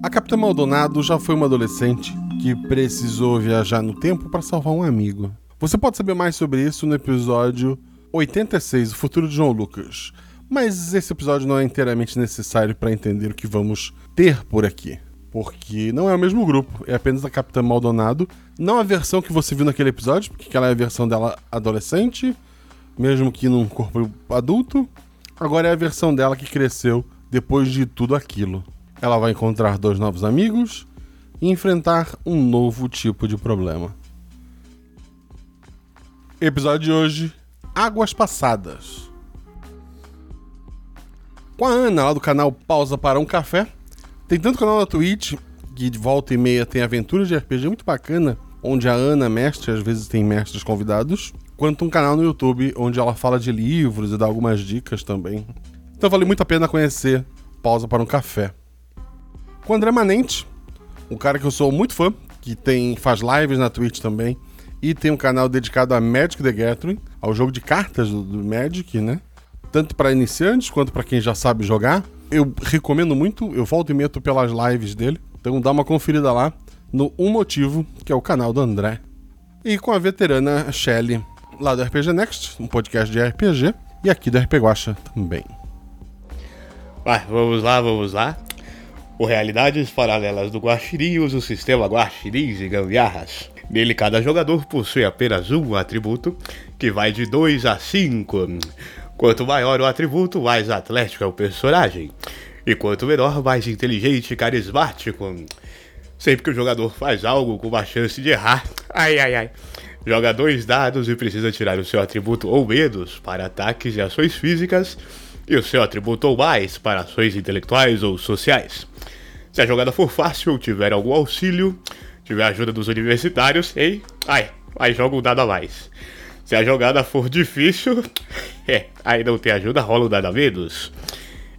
A Capitã Maldonado já foi uma adolescente que precisou viajar no tempo para salvar um amigo. Você pode saber mais sobre isso no episódio 86, O Futuro de João Lucas. Mas esse episódio não é inteiramente necessário para entender o que vamos ter por aqui. Porque não é o mesmo grupo, é apenas a Capitã Maldonado. Não a versão que você viu naquele episódio, porque aquela é a versão dela adolescente, mesmo que num corpo adulto. Agora é a versão dela que cresceu depois de tudo aquilo. Ela vai encontrar dois novos amigos e enfrentar um novo tipo de problema. Episódio de hoje: Águas Passadas. Com a Ana, lá do canal Pausa para um Café. Tem tanto canal na Twitch, que de volta e meia tem aventuras de RPG muito bacana, onde a Ana, mestre, às vezes tem mestres convidados, quanto um canal no YouTube, onde ela fala de livros e dá algumas dicas também. Então vale muito a pena conhecer Pausa para um Café. Com o André Manente, um cara que eu sou muito fã, que tem faz lives na Twitch também, e tem um canal dedicado a Magic the Gathering, ao jogo de cartas do, do Magic, né? Tanto para iniciantes quanto para quem já sabe jogar. Eu recomendo muito, eu volto e meto pelas lives dele. Então dá uma conferida lá no Um Motivo, que é o canal do André. E com a veterana Shelly, lá do RPG Next, um podcast de RPG, e aqui do RP Guacha também. Vai, vamos lá, vamos lá. O Realidades Paralelas do Guaxirim usa o sistema Guaxirins e Gambiarras. Nele, cada jogador possui apenas um atributo, que vai de 2 a 5. Quanto maior o atributo, mais atlético é o personagem. E quanto menor, mais inteligente e carismático. Sempre que o jogador faz algo com uma chance de errar, ai ai ai, joga dois dados e precisa tirar o seu atributo ou menos para ataques e ações físicas, e o seu atributo ou mais para ações intelectuais ou sociais. Se a jogada for fácil tiver algum auxílio, tiver ajuda dos universitários, ei, ai, aí joga um dado a mais. Se a jogada for difícil, é, aí não tem ajuda, rola um dado a menos.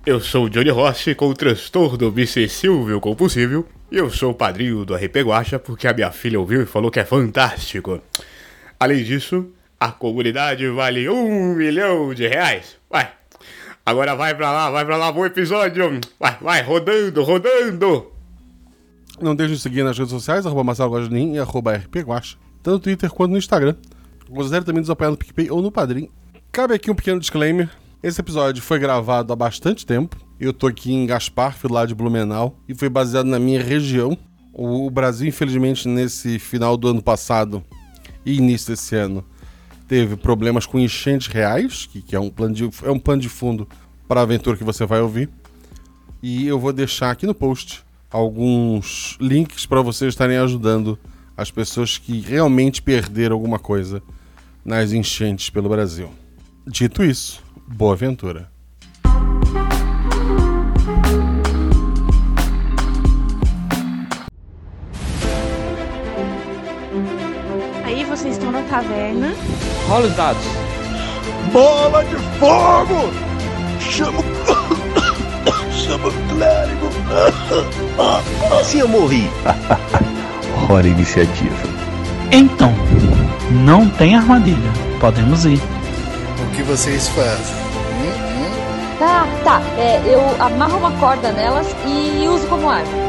Eu sou o Johnny Rossi com o transtorno obsessivo compulsivo e eu sou o padrinho do RP Guacha porque a minha filha ouviu e falou que é fantástico. Além disso, a comunidade vale um milhão de reais. Vai, agora vai pra lá, vai pra lá, bom episódio. Vai, vai, rodando, rodando. Não deixe de seguir nas redes sociais, arroba Marcelo Guaxinim e arroba tanto no Twitter quanto no Instagram. Considere também nos apoiar no PicPay ou no Padrim. Cabe aqui um pequeno disclaimer. Esse episódio foi gravado há bastante tempo. Eu tô aqui em Gaspar, lá de Blumenau, e foi baseado na minha região. O Brasil, infelizmente, nesse final do ano passado e início desse ano, teve problemas com enchentes reais, que, que é, um plano de, é um plano de fundo para a aventura que você vai ouvir. E eu vou deixar aqui no post alguns links para vocês estarem ajudando as pessoas que realmente perderam alguma coisa nas enchentes pelo Brasil. Dito isso, boa aventura. Aí vocês estão na taverna. Rola os dados. Bola de fogo! Chama o. Chama o clérigo! Como assim eu morri? Hora iniciativa. Então, não tem armadilha. Podemos ir. O que vocês fazem? Hum, hum? Tá, tá. É, eu amarro uma corda nelas e uso como arma.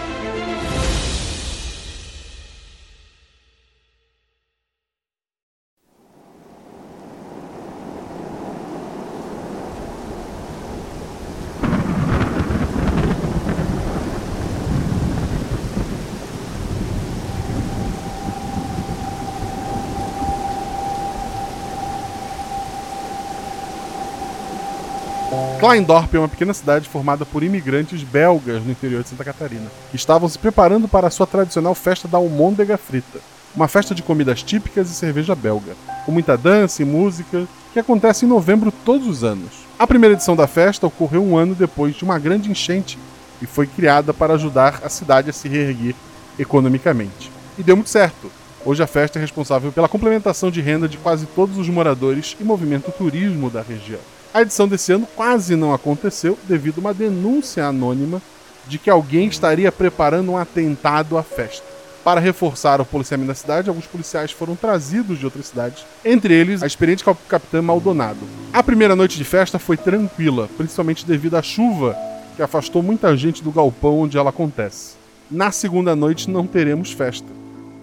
Kleindorp é uma pequena cidade formada por imigrantes belgas no interior de Santa Catarina. que Estavam se preparando para a sua tradicional festa da almôndega frita, uma festa de comidas típicas e cerveja belga, com muita dança e música, que acontece em novembro todos os anos. A primeira edição da festa ocorreu um ano depois de uma grande enchente e foi criada para ajudar a cidade a se reerguer economicamente. E deu muito certo. Hoje a festa é responsável pela complementação de renda de quase todos os moradores e movimenta o turismo da região. A edição desse ano quase não aconteceu devido a uma denúncia anônima de que alguém estaria preparando um atentado à festa. Para reforçar o policiamento da cidade, alguns policiais foram trazidos de outras cidades, entre eles a experiente capitã Maldonado. A primeira noite de festa foi tranquila, principalmente devido à chuva que afastou muita gente do galpão onde ela acontece. Na segunda noite não teremos festa,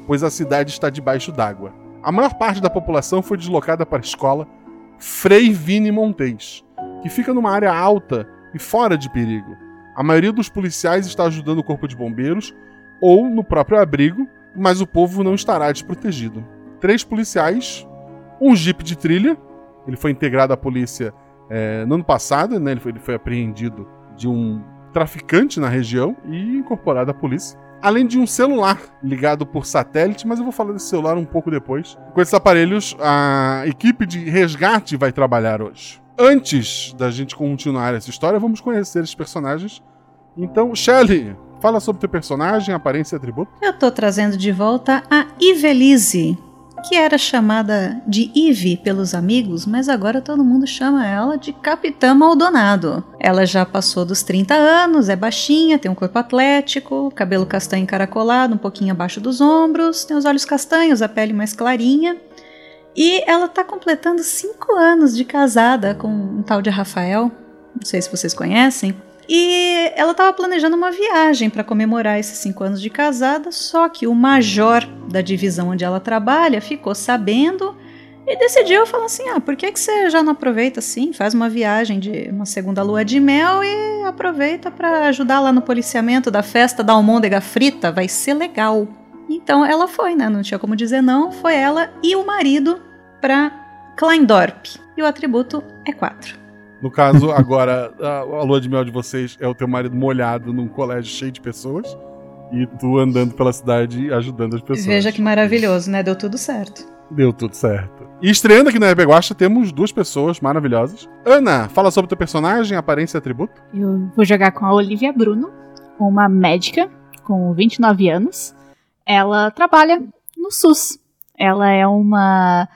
pois a cidade está debaixo d'água. A maior parte da população foi deslocada para a escola Frei Vini Montes, que fica numa área alta e fora de perigo. A maioria dos policiais está ajudando o corpo de bombeiros ou no próprio abrigo, mas o povo não estará desprotegido. Três policiais, um jipe de trilha, ele foi integrado à polícia é, no ano passado, né, ele, foi, ele foi apreendido de um traficante na região e incorporado à polícia. Além de um celular ligado por satélite, mas eu vou falar desse celular um pouco depois. Com esses aparelhos, a equipe de resgate vai trabalhar hoje. Antes da gente continuar essa história, vamos conhecer esses personagens. Então, Shelly, Fala sobre teu personagem, aparência e atributo. Eu tô trazendo de volta a Ivelise, que era chamada de Eve pelos amigos, mas agora todo mundo chama ela de Capitã Maldonado. Ela já passou dos 30 anos, é baixinha, tem um corpo atlético, cabelo castanho encaracolado, um pouquinho abaixo dos ombros, tem os olhos castanhos, a pele mais clarinha. E ela tá completando 5 anos de casada com um tal de Rafael, não sei se vocês conhecem. E ela estava planejando uma viagem para comemorar esses cinco anos de casada, só que o major da divisão onde ela trabalha ficou sabendo e decidiu falar assim: ah, por que, que você já não aproveita assim? Faz uma viagem de uma segunda lua de mel e aproveita para ajudar lá no policiamento da festa da almôndega frita, vai ser legal. Então ela foi, né? Não tinha como dizer não. Foi ela e o marido para Kleindorp. E o atributo é 4. No caso, agora, a, a lua de mel de vocês é o teu marido molhado num colégio cheio de pessoas e tu andando pela cidade ajudando as pessoas. Veja que maravilhoso, né? Deu tudo certo. Deu tudo certo. E estreando aqui na RP Guacha, temos duas pessoas maravilhosas. Ana, fala sobre o teu personagem, aparência e atributo. Eu vou jogar com a Olivia Bruno, uma médica com 29 anos. Ela trabalha no SUS. Ela é uma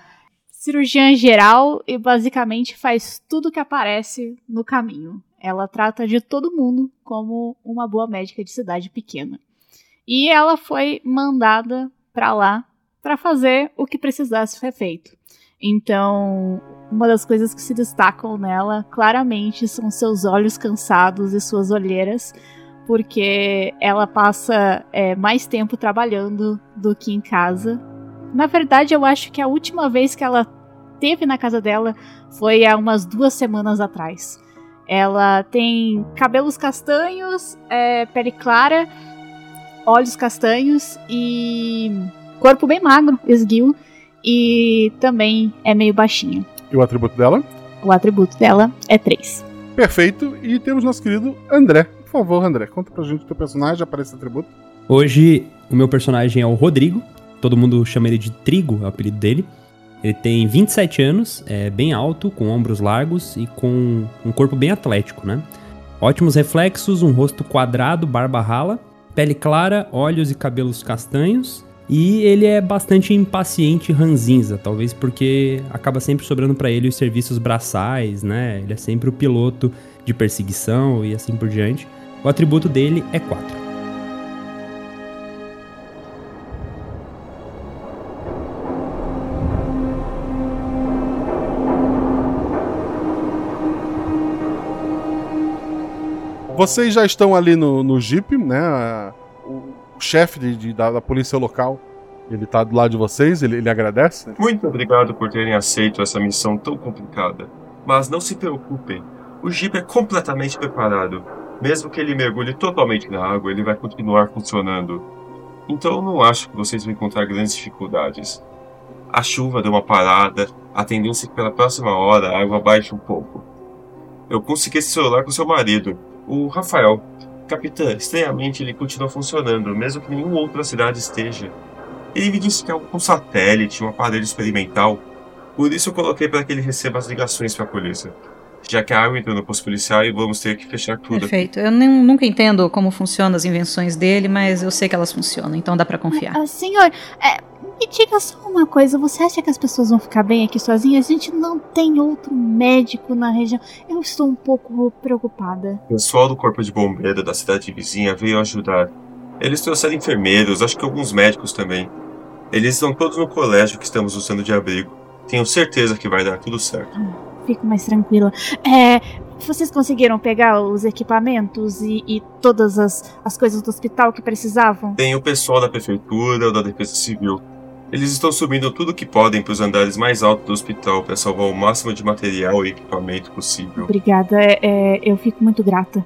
cirurgiã geral e basicamente faz tudo que aparece no caminho. Ela trata de todo mundo como uma boa médica de cidade pequena. E ela foi mandada para lá para fazer o que precisasse ser feito. Então, uma das coisas que se destacam nela claramente são seus olhos cansados e suas olheiras, porque ela passa é, mais tempo trabalhando do que em casa na verdade, eu acho que a última vez que ela teve na casa dela foi há umas duas semanas atrás. Ela tem cabelos castanhos, é, pele clara, olhos castanhos e corpo bem magro, esguio, e também é meio baixinha. E o atributo dela? O atributo dela é 3. Perfeito. E temos nosso querido André. Por favor, André, conta pra gente o teu personagem, aparece esse atributo. Hoje, o meu personagem é o Rodrigo. Todo mundo chama ele de Trigo, é o apelido dele. Ele tem 27 anos, é bem alto, com ombros largos e com um corpo bem atlético, né? Ótimos reflexos, um rosto quadrado, barba rala, pele clara, olhos e cabelos castanhos. E ele é bastante impaciente e ranzinza, talvez porque acaba sempre sobrando para ele os serviços braçais, né? Ele é sempre o piloto de perseguição e assim por diante. O atributo dele é 4. Vocês já estão ali no, no Jeep, né? O, chefe de, de, da, da, polícia local, ele tá do lado de vocês, ele, ele agradece. Muito obrigado por terem aceito essa missão tão complicada. Mas não se preocupem, o Jeep é completamente preparado. Mesmo que ele mergulhe totalmente na água, ele vai continuar funcionando. Então não acho que vocês vão encontrar grandes dificuldades. A chuva deu uma parada, a tendência é que pela próxima hora a água baixe um pouco. Eu consegui esse celular com seu marido, o Rafael. Capitã, estranhamente ele continua funcionando, mesmo que nenhuma outra cidade esteja. Ele me disse que é um satélite, um aparelho experimental. Por isso eu coloquei para que ele receba as ligações para a polícia. Já que a água entrou no posto policial e vamos ter que fechar tudo. Perfeito. Eu nem- nunca entendo como funcionam as invenções dele, mas eu sei que elas funcionam, então dá pra confiar. Ah, senhor, é, me diga só uma coisa. Você acha que as pessoas vão ficar bem aqui sozinhas? A gente não tem outro médico na região. Eu estou um pouco preocupada. O pessoal do corpo de bombeiro da cidade vizinha veio ajudar. Eles trouxeram enfermeiros, acho que alguns médicos também. Eles estão todos no colégio que estamos usando de abrigo. Tenho certeza que vai dar tudo certo. Fico mais tranquila. É, vocês conseguiram pegar os equipamentos e, e todas as, as coisas do hospital que precisavam? Tem o pessoal da prefeitura ou da defesa civil. Eles estão subindo tudo que podem para os andares mais altos do hospital para salvar o máximo de material e equipamento possível. Obrigada, é, é, eu fico muito grata.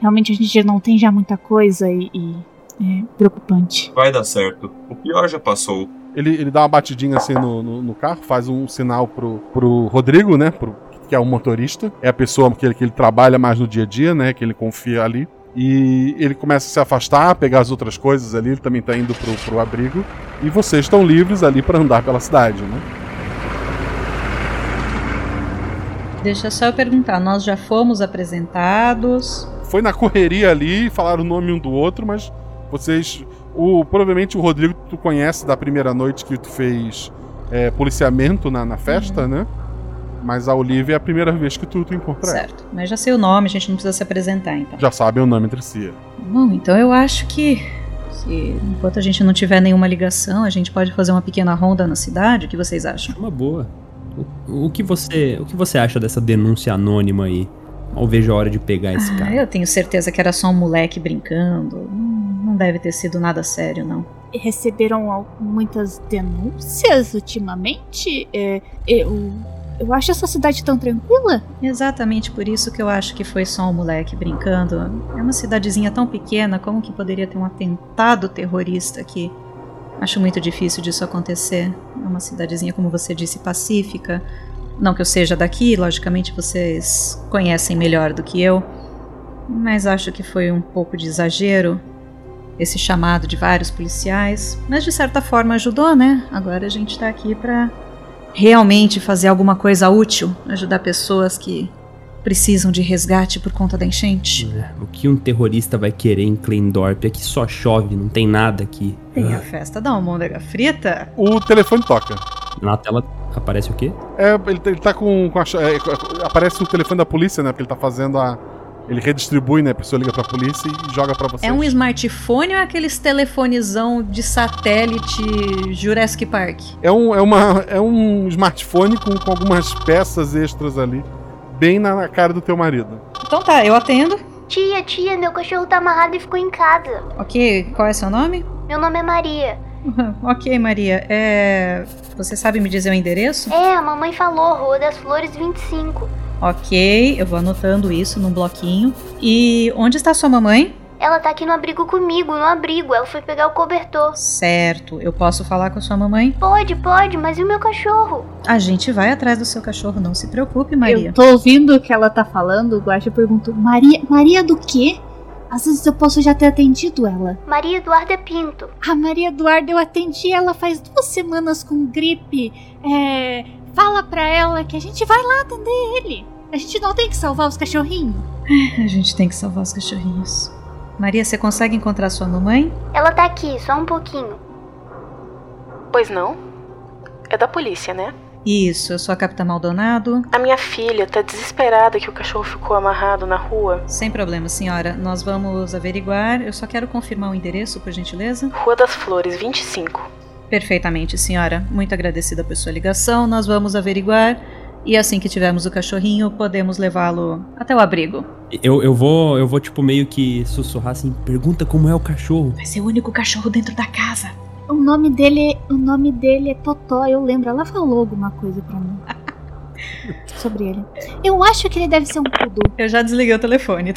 Realmente a gente não tem já muita coisa e, e é preocupante. Vai dar certo. O pior já passou. Ele, ele dá uma batidinha assim no, no, no carro, faz um sinal pro, pro Rodrigo, né? Pro, que é o motorista. É a pessoa que ele, que ele trabalha mais no dia a dia, né? Que ele confia ali. E ele começa a se afastar, pegar as outras coisas ali. Ele também tá indo pro, pro abrigo. E vocês estão livres ali para andar pela cidade, né? Deixa só eu perguntar, nós já fomos apresentados. Foi na correria ali, falaram o nome um do outro, mas vocês. O, provavelmente o Rodrigo tu conhece da primeira noite que tu fez é, policiamento na, na festa, né? Mas a Olivia é a primeira vez que tu, tu encontra ela. Certo. Mas já sei o nome, a gente não precisa se apresentar, então. Já sabem o nome entre si. Bom, então eu acho que se enquanto a gente não tiver nenhuma ligação, a gente pode fazer uma pequena ronda na cidade. O que vocês acham? Uma boa. O, o que você, o que você acha dessa denúncia anônima aí? Mal vejo a hora de pegar esse Ah, cara. eu tenho certeza que era só um moleque brincando. Não deve ter sido nada sério, não. Receberam muitas denúncias ultimamente? É, eu, eu acho essa cidade tão tranquila. Exatamente por isso que eu acho que foi só um moleque brincando. É uma cidadezinha tão pequena, como que poderia ter um atentado terrorista aqui? Acho muito difícil disso acontecer. É uma cidadezinha, como você disse, pacífica. Não que eu seja daqui, logicamente vocês conhecem melhor do que eu. Mas acho que foi um pouco de exagero esse chamado de vários policiais. Mas de certa forma ajudou, né? Agora a gente tá aqui pra realmente fazer alguma coisa útil, ajudar pessoas que precisam de resgate por conta da enchente. O que um terrorista vai querer em Kleindorp? Aqui só chove, não tem nada aqui. Tem a festa da almôndega frita? O telefone toca. Na tela aparece o quê? É, ele, ele tá com. com a é, aparece o telefone da polícia, né? Porque ele tá fazendo a. Ele redistribui, né? A pessoa liga pra polícia e joga pra você. É um smartphone ou é aqueles telefonezão de satélite Jurassic Park? É um, é uma, é um smartphone com, com algumas peças extras ali, bem na, na cara do teu marido. Então tá, eu atendo. Tia, tia, meu cachorro tá amarrado e ficou em casa. Ok, qual é seu nome? Meu nome é Maria. Ok, Maria. É. Você sabe me dizer o endereço? É, a mamãe falou, Rua das Flores 25. Ok, eu vou anotando isso num bloquinho. E onde está sua mamãe? Ela tá aqui no abrigo comigo, no abrigo. Ela foi pegar o cobertor. Certo, eu posso falar com a sua mamãe? Pode, pode, mas e o meu cachorro? A gente vai atrás do seu cachorro, não se preocupe, Maria. Eu tô ouvindo o que ela tá falando, o Guaxa perguntou: Maria, Maria do quê? Às vezes eu posso já ter atendido ela. Maria Eduarda Pinto. A Maria Eduarda, eu atendi ela faz duas semanas com gripe. É. Fala pra ela que a gente vai lá atender ele. A gente não tem que salvar os cachorrinhos. A gente tem que salvar os cachorrinhos. Maria, você consegue encontrar sua mamãe? Ela tá aqui, só um pouquinho. Pois não? É da polícia, né? Isso, eu sou a Capitã Maldonado. A minha filha tá desesperada que o cachorro ficou amarrado na rua. Sem problema, senhora. Nós vamos averiguar. Eu só quero confirmar o endereço, por gentileza. Rua das Flores, 25. Perfeitamente, senhora. Muito agradecida por sua ligação. Nós vamos averiguar. E assim que tivermos o cachorrinho, podemos levá-lo até o abrigo. Eu, eu vou, eu vou tipo meio que sussurrar assim, pergunta como é o cachorro. Vai ser o único cachorro dentro da casa. O nome dele, o nome dele é Totó, eu lembro. Ela falou alguma coisa pra mim. Sobre ele. Eu acho que ele deve ser um poodle. Eu já desliguei o telefone.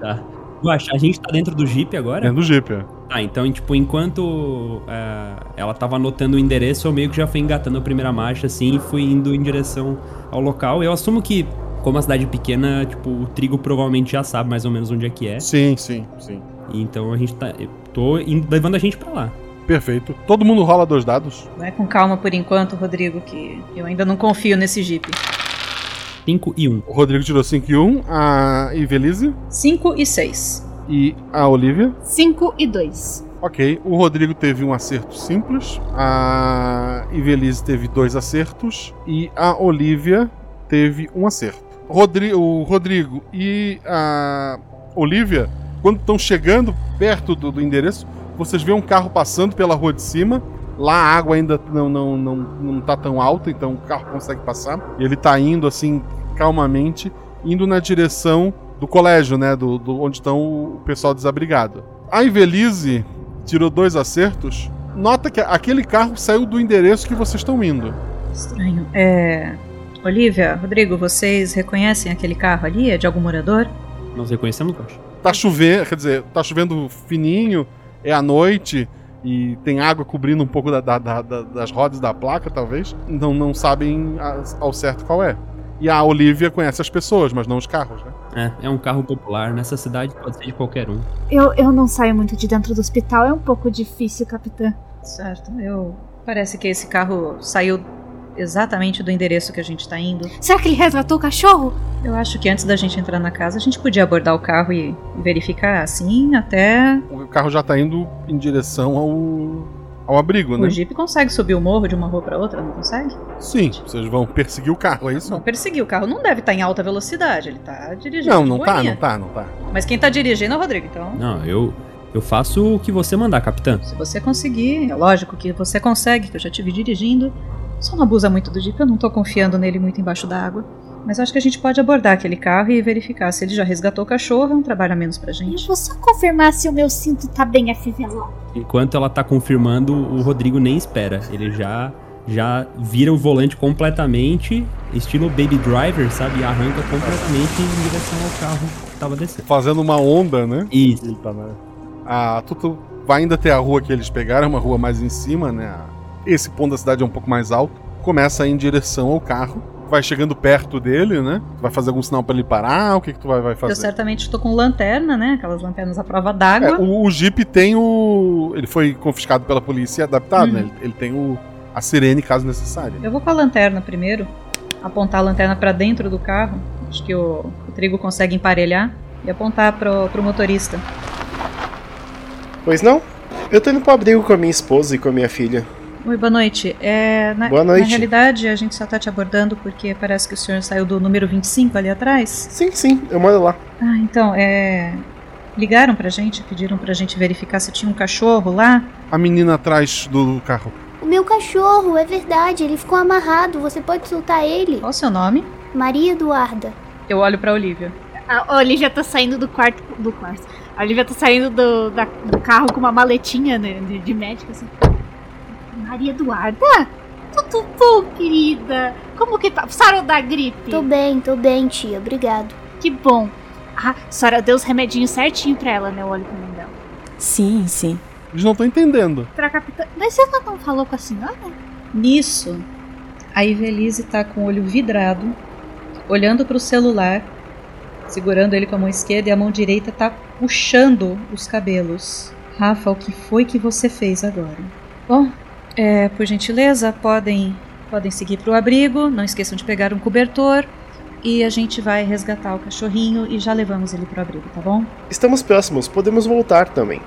Tá. Guaxa, a gente tá dentro do Jeep agora? Dentro do Jeep, é. Tá, então, tipo, enquanto é, ela tava anotando o endereço, eu meio que já fui engatando a primeira marcha, assim, e fui indo em direção ao local. Eu assumo que, como a cidade é pequena, tipo, o trigo provavelmente já sabe mais ou menos onde é que é. Sim, sim, sim. Então a gente tá. Indo- levando a gente pra lá. Perfeito. Todo mundo rola dois dados. Vai com calma por enquanto, Rodrigo, que eu ainda não confio nesse Jeep. 5 e 1. O Rodrigo tirou 5 e 1. A Ivelise 5 e 6. e a Olivia. 5 e 2. Ok, o Rodrigo teve um acerto simples, a Ivelise teve dois acertos e a Olivia teve um acerto. Rodri o Rodrigo e a Olivia, quando estão chegando perto do, do endereço, vocês veem um carro passando pela rua de cima. Lá a água ainda não, não, não, não tá tão alta, então o carro consegue passar. E ele tá indo assim, calmamente, indo na direção do colégio, né? Do, do onde estão o pessoal desabrigado. A Ivelise tirou dois acertos. Nota que aquele carro saiu do endereço que vocês estão indo. Estranho. É. Olivia, Rodrigo, vocês reconhecem aquele carro ali? É de algum morador? Nós reconhecemos, Gosh. Tá chovendo, quer dizer, tá chovendo fininho, é à noite e tem água cobrindo um pouco da- da- da- da- das rodas da placa, talvez. Então não sabem a- ao certo qual é. E a Olivia conhece as pessoas, mas não os carros, né? É, é um carro popular. Nessa cidade pode ser de qualquer um. Eu, eu não saio muito de dentro do hospital, é um pouco difícil, capitã. Certo, eu. Parece que esse carro saiu exatamente do endereço que a gente tá indo. Será que ele resgatou o cachorro? Eu acho que antes da gente entrar na casa, a gente podia abordar o carro e verificar assim até. O carro já tá indo em direção ao, ao abrigo, né? O Jeep consegue subir o morro de uma rua pra outra, não consegue? Sim, vocês vão perseguir o carro, é isso? Não perseguir, o carro não deve estar em alta velocidade, ele tá dirigindo. Não, não tá, não tá, não tá. Mas quem tá dirigindo é o Rodrigo, então. Não, eu, eu faço o que você mandar, capitã. Se você conseguir, é lógico que você consegue, que eu já tive dirigindo. Só não abusa muito do Jeep, eu não tô confiando nele muito embaixo d'água. Mas eu acho que a gente pode abordar aquele carro e verificar se ele já resgatou o cachorro, é um trabalho a menos pra gente. Eu vou só confirmar se o meu cinto tá bem afivelado. Enquanto ela tá confirmando, o Rodrigo nem espera. Ele já já vira o volante completamente, estilo Baby Driver, sabe? E arranca completamente em direção ao carro que tava descendo. Fazendo uma onda, né? Isso. Ele tá na... Ah, tu, tu vai ainda até a rua que eles pegaram, uma rua mais em cima, né? Esse ponto da cidade é um pouco mais alto. Começa a ir em direção ao carro. Vai chegando perto dele, né? Vai fazer algum sinal pra ele parar? O que, que tu vai, vai fazer? Eu certamente estou com lanterna, né? Aquelas lanternas à prova d'água. É, o, o Jeep tem o. Ele foi confiscado pela polícia e adaptado, Uhum. né? Ele, ele tem o, a sirene caso necessário. Eu vou com a lanterna primeiro, apontar a lanterna pra dentro do carro. Acho que o, o trigo consegue emparelhar e apontar pro, pro motorista. Pois não? Eu tô indo pro abrigo com a minha esposa e com a minha filha. Oi, boa noite. É, na, Boa noite. Na realidade, a gente só tá te abordando porque parece que o senhor saiu do número 25 ali atrás. Sim, sim, eu moro lá. Ah, então, é. Ligaram pra gente, pediram pra gente verificar se tinha um cachorro lá. A menina atrás do carro. O meu cachorro, é verdade, ele ficou amarrado. Você pode soltar ele? Qual o seu nome? Maria Eduarda. Eu olho pra Olivia. A Olivia tá saindo do quarto. Do quarto. A Olivia tá saindo do, da- do carro com uma maletinha né, de, de médico, assim. Maria Eduarda? Tudo bom, querida? Como que tá? Sarou da gripe? Tô bem, tô bem, tia. Obrigado. Que bom. Ah, a senhora deu os remedinhos certinho pra ela, né? Pra mãe dela. Sim, sim. Eles não estão entendendo. Pra capitã. Mas você não falou com a senhora? Nisso, a Ivelise tá com o olho vidrado, olhando pro celular, segurando ele com a mão esquerda e a mão direita tá puxando os cabelos. Rafa, o que foi que você fez agora? Bom, é, por gentileza, podem podem seguir pro abrigo, não esqueçam de pegar um cobertor e a gente vai resgatar o cachorrinho e já levamos ele pro abrigo, tá bom? Estamos próximos, podemos voltar também.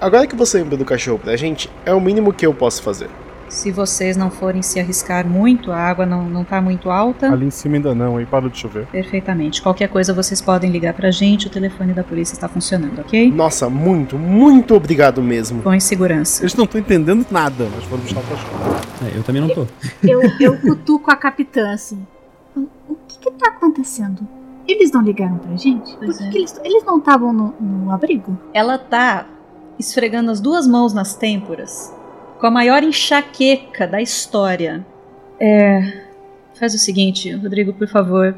Agora que você lembrou do cachorro pra gente, é o mínimo que eu posso fazer. Se vocês não forem se arriscar muito, a água não, não tá muito alta. Ali em cima ainda não, aí parou de chover. Perfeitamente. Qualquer coisa vocês podem ligar pra gente, o telefone da polícia está funcionando, ok? Nossa, muito, muito obrigado mesmo. Com segurança. Eles não estão entendendo nada, mas foram buscar o cachorro. É, eu também não tô. Eu, eu cutuco a capitã assim. O, o que que tá acontecendo? Eles não ligaram pra gente? Por que é. que eles, eles não estavam no, no abrigo? Ela tá esfregando as duas mãos nas têmporas, com a maior enxaqueca da história. É. Faz o seguinte, Rodrigo, por favor.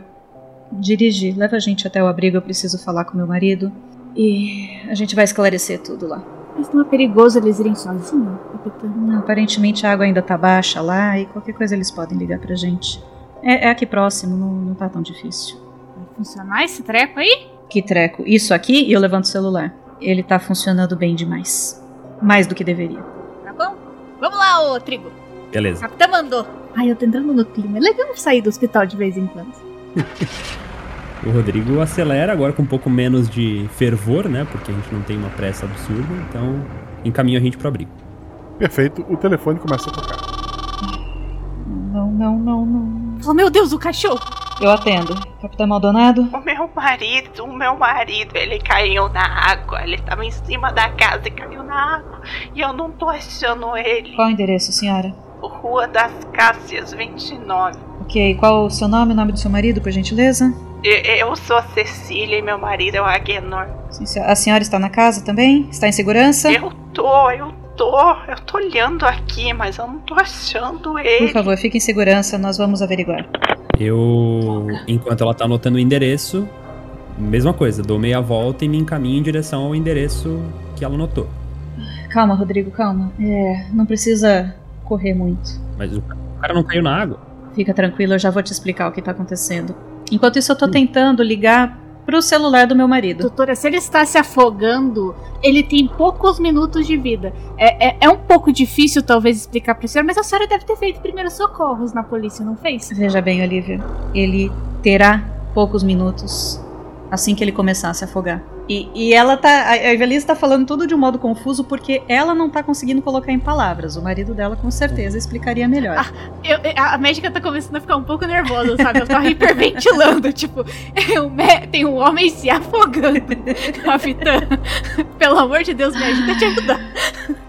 Dirige, leva a gente até o abrigo, eu preciso falar com meu marido. E a gente vai esclarecer tudo lá. Mas não é perigoso eles irem sozinhos, capitã? Não, aparentemente a água ainda tá baixa lá e qualquer coisa eles podem ligar pra gente. É, é aqui próximo, não, não tá tão difícil. Vai funcionar esse treco aí? Que treco. Isso aqui e eu levanto o celular. Ele tá funcionando bem demais. Mais do que deveria. Vamos lá, ô Trigo. Beleza. Capitã mandou. Ai, eu tô entrando no clima. É legal sair do hospital de vez em quando. O Rodrigo acelera agora com um pouco menos de fervor, né? Porque a gente não tem uma pressa absurda, então encaminha a gente pro abrigo. Perfeito, o telefone começa a tocar. Não, não, não, não. Oh, meu Deus, o cachorro! Eu atendo. Capitão Maldonado? O meu marido, o meu marido, ele caiu na água. Ele estava em cima da casa e caiu na água. E eu não tô achando ele. Qual o endereço, senhora? Rua das Cássias 29. Ok, qual o seu nome, o nome do seu marido, por gentileza? Eu sou a Cecília e meu marido é o Agenor. A senhora está na casa também? Está em segurança? Eu tô, eu tô. Eu tô olhando aqui, mas eu não tô achando ele. Por favor, fique em segurança, nós vamos averiguar. Eu, enquanto ela tá anotando o endereço, mesma coisa, dou meia volta e me encaminho em direção ao endereço que ela anotou. Calma, Rodrigo, calma. É, não precisa correr muito. Mas o cara não caiu na água. Fica tranquilo, eu já vou te explicar o que tá acontecendo. Enquanto isso, eu tô tentando ligar pro celular do meu marido. Doutora, se ele está se afogando, ele tem poucos minutos de vida. É, é, é um pouco difícil, talvez, explicar pra senhora, mas a senhora deve ter feito primeiros socorros na polícia, não fez? Veja bem, Olivia, ele terá poucos minutos assim que ele começar a se afogar. E, e ela tá. A Evelise tá falando tudo de um modo confuso porque ela não tá conseguindo colocar em palavras. O marido dela com certeza explicaria melhor. Ah, eu, a médica tá começando a ficar um pouco nervosa, sabe? Ela tá hiperventilando. tipo, tem um homem se afogando. Capitã, pelo amor de Deus, me ajuda a te ajudar.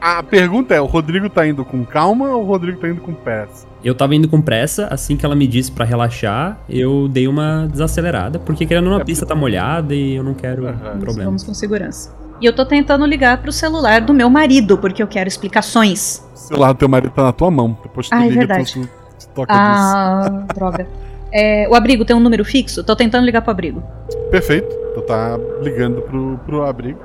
A pergunta é: o Rodrigo tá indo com calma ou o Rodrigo tá indo com pressa? Eu tava indo com pressa, assim que ela me disse para relaxar, eu dei uma desacelerada, porque querendo uma é pista tá molhada e eu não quero uhum. Problemas. Vamos com segurança. E eu tô tentando ligar pro celular do meu marido, porque eu quero explicações. O celular do teu marido tá na tua mão. Depois tu ah, liga, é verdade. tu, tu toca ah, disso. droga. É, o abrigo tem um número fixo? Tô tentando ligar pro abrigo. Perfeito. Tu tá ligando pro, pro abrigo.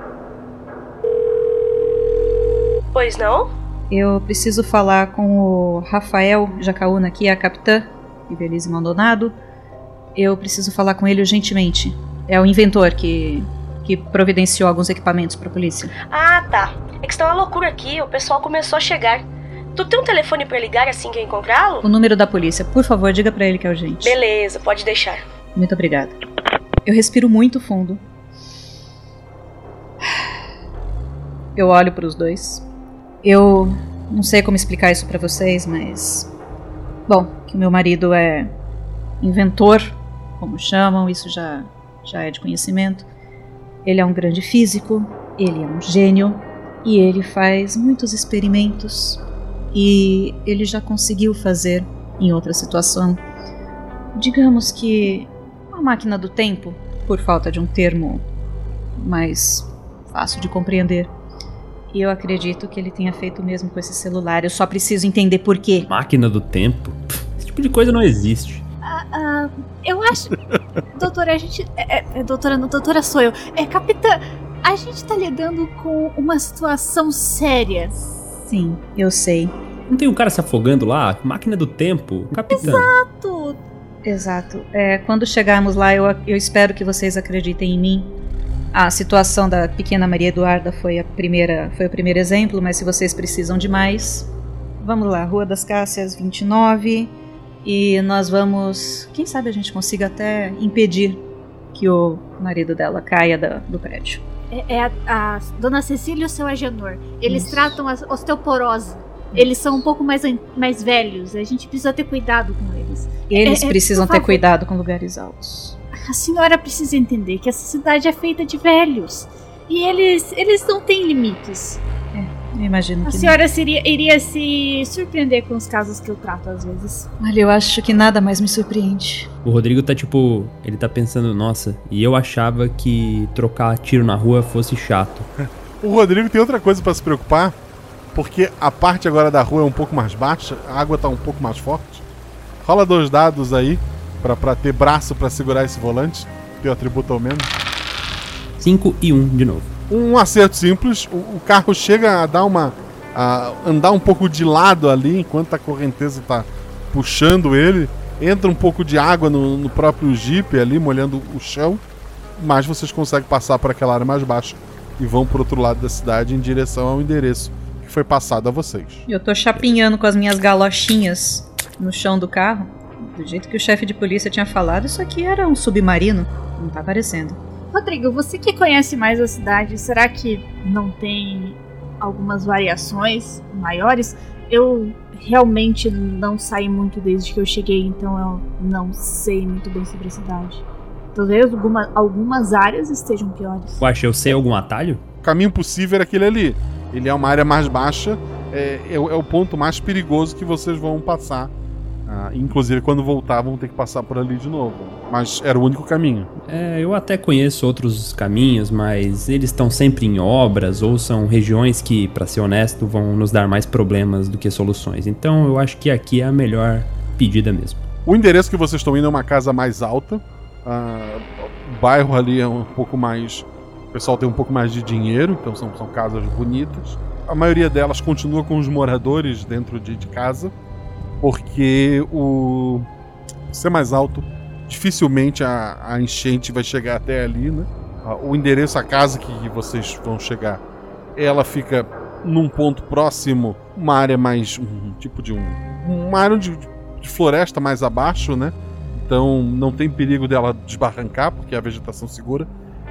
Pois não? Eu preciso falar com o Rafael Jacaúna, que é a capitã Ibelize Maldonado. Eu preciso falar com ele urgentemente. É o inventor que, que providenciou alguns equipamentos para a polícia. Ah, tá. É que está uma loucura aqui, o pessoal começou a chegar. Tu tem um telefone para ligar assim que eu encontrá-lo? O número da polícia. Por favor, diga para ele que é urgente. Beleza, pode deixar. Muito obrigada. Eu respiro muito fundo. Eu olho para os dois. Eu não sei como explicar isso para vocês, mas bom, que meu marido é inventor, como chamam, isso já já é de conhecimento. Ele é um grande físico, ele é um gênio e ele faz muitos experimentos e ele já conseguiu fazer em outra situação. Digamos que uma máquina do tempo, por falta de um termo mais fácil de compreender. E eu acredito que ele tenha feito mesmo com esse celular. Eu só preciso entender por quê. Máquina do tempo? Esse tipo de coisa não existe. Uh, eu acho. doutora, a gente. É, é, doutora, não, doutora sou eu. É, capitã, a gente tá lidando com uma situação séria. Sim, eu sei. Não tem um cara se afogando lá? Máquina do tempo? Capitã. Exato! Exato. É, quando chegarmos lá, eu, eu espero que vocês acreditem em mim. A situação da pequena Maria Eduarda foi a primeira, foi o primeiro exemplo, mas se vocês precisam de mais, vamos lá, Rua das Cássias 29 e nós vamos, quem sabe a gente consiga até impedir que o marido dela caia da, do prédio. É, é a, a, Dona Cecília e o seu Agenor. Eles Isso. tratam a osteoporose. Eles são um pouco mais, mais velhos. A gente precisa ter cuidado com eles. Eles é, é precisam é, ter cuidado com lugares altos. A senhora precisa entender que essa cidade é feita de velhos. E eles, eles não têm limites. Eu imagino que. A senhora seria, iria se surpreender com os casos que eu trato às vezes. Olha, eu acho que nada mais me surpreende. O Rodrigo tá tipo. Ele tá pensando, nossa, e eu achava que trocar tiro na rua fosse chato. o Rodrigo tem outra coisa para se preocupar, porque a parte agora da rua é um pouco mais baixa, a água tá um pouco mais forte. Rola dois dados aí para ter braço para segurar esse volante, teu atributo ao menos. 5 e 1 um de novo. Um acerto simples, o, o, carro chega a dar uma. a andar um pouco de lado ali enquanto a correnteza está puxando ele. Entra um pouco de água no, no próprio Jeep ali, molhando o chão. Mas vocês conseguem passar por aquela área mais baixa e vão para outro lado da cidade em direção ao endereço que foi passado a vocês. Eu tô chapinhando com as minhas galochinhas no chão do carro Do jeito que o chefe de polícia tinha falado, isso aqui era um submarino. Não tá aparecendo. Rodrigo, você que conhece mais a cidade, será que não tem algumas variações maiores? Eu realmente não saí muito desde que eu cheguei, então eu não sei muito bem sobre a cidade. Talvez alguma, algumas áreas estejam piores. Uaxa, eu sei algum atalho? O caminho possível era aquele ali. Ele é uma área mais baixa, é, é, é o ponto mais perigoso que vocês vão passar. Ah, inclusive, quando voltar, vão ter que passar por ali de novo. Mas era o único caminho. É, eu até conheço outros caminhos, mas eles estão sempre em obras ou são regiões que, pra ser honesto, vão nos dar mais problemas do que soluções. Então eu acho que aqui é a melhor pedida mesmo. O endereço que vocês estão indo é uma casa mais alta. Ah, o bairro ali é um pouco mais. O pessoal tem um pouco mais de dinheiro, então são, são casas bonitas. A maioria delas continua com os moradores dentro de, de casa, porque o ser mais alto, dificilmente a, a enchente vai chegar até ali, né? O endereço, a casa que vocês vão chegar, ela fica num ponto próximo, uma área mais. um tipo de um. Uma área de, de floresta mais abaixo, né? Então não tem perigo dela desbarrancar, porque a vegetação segura.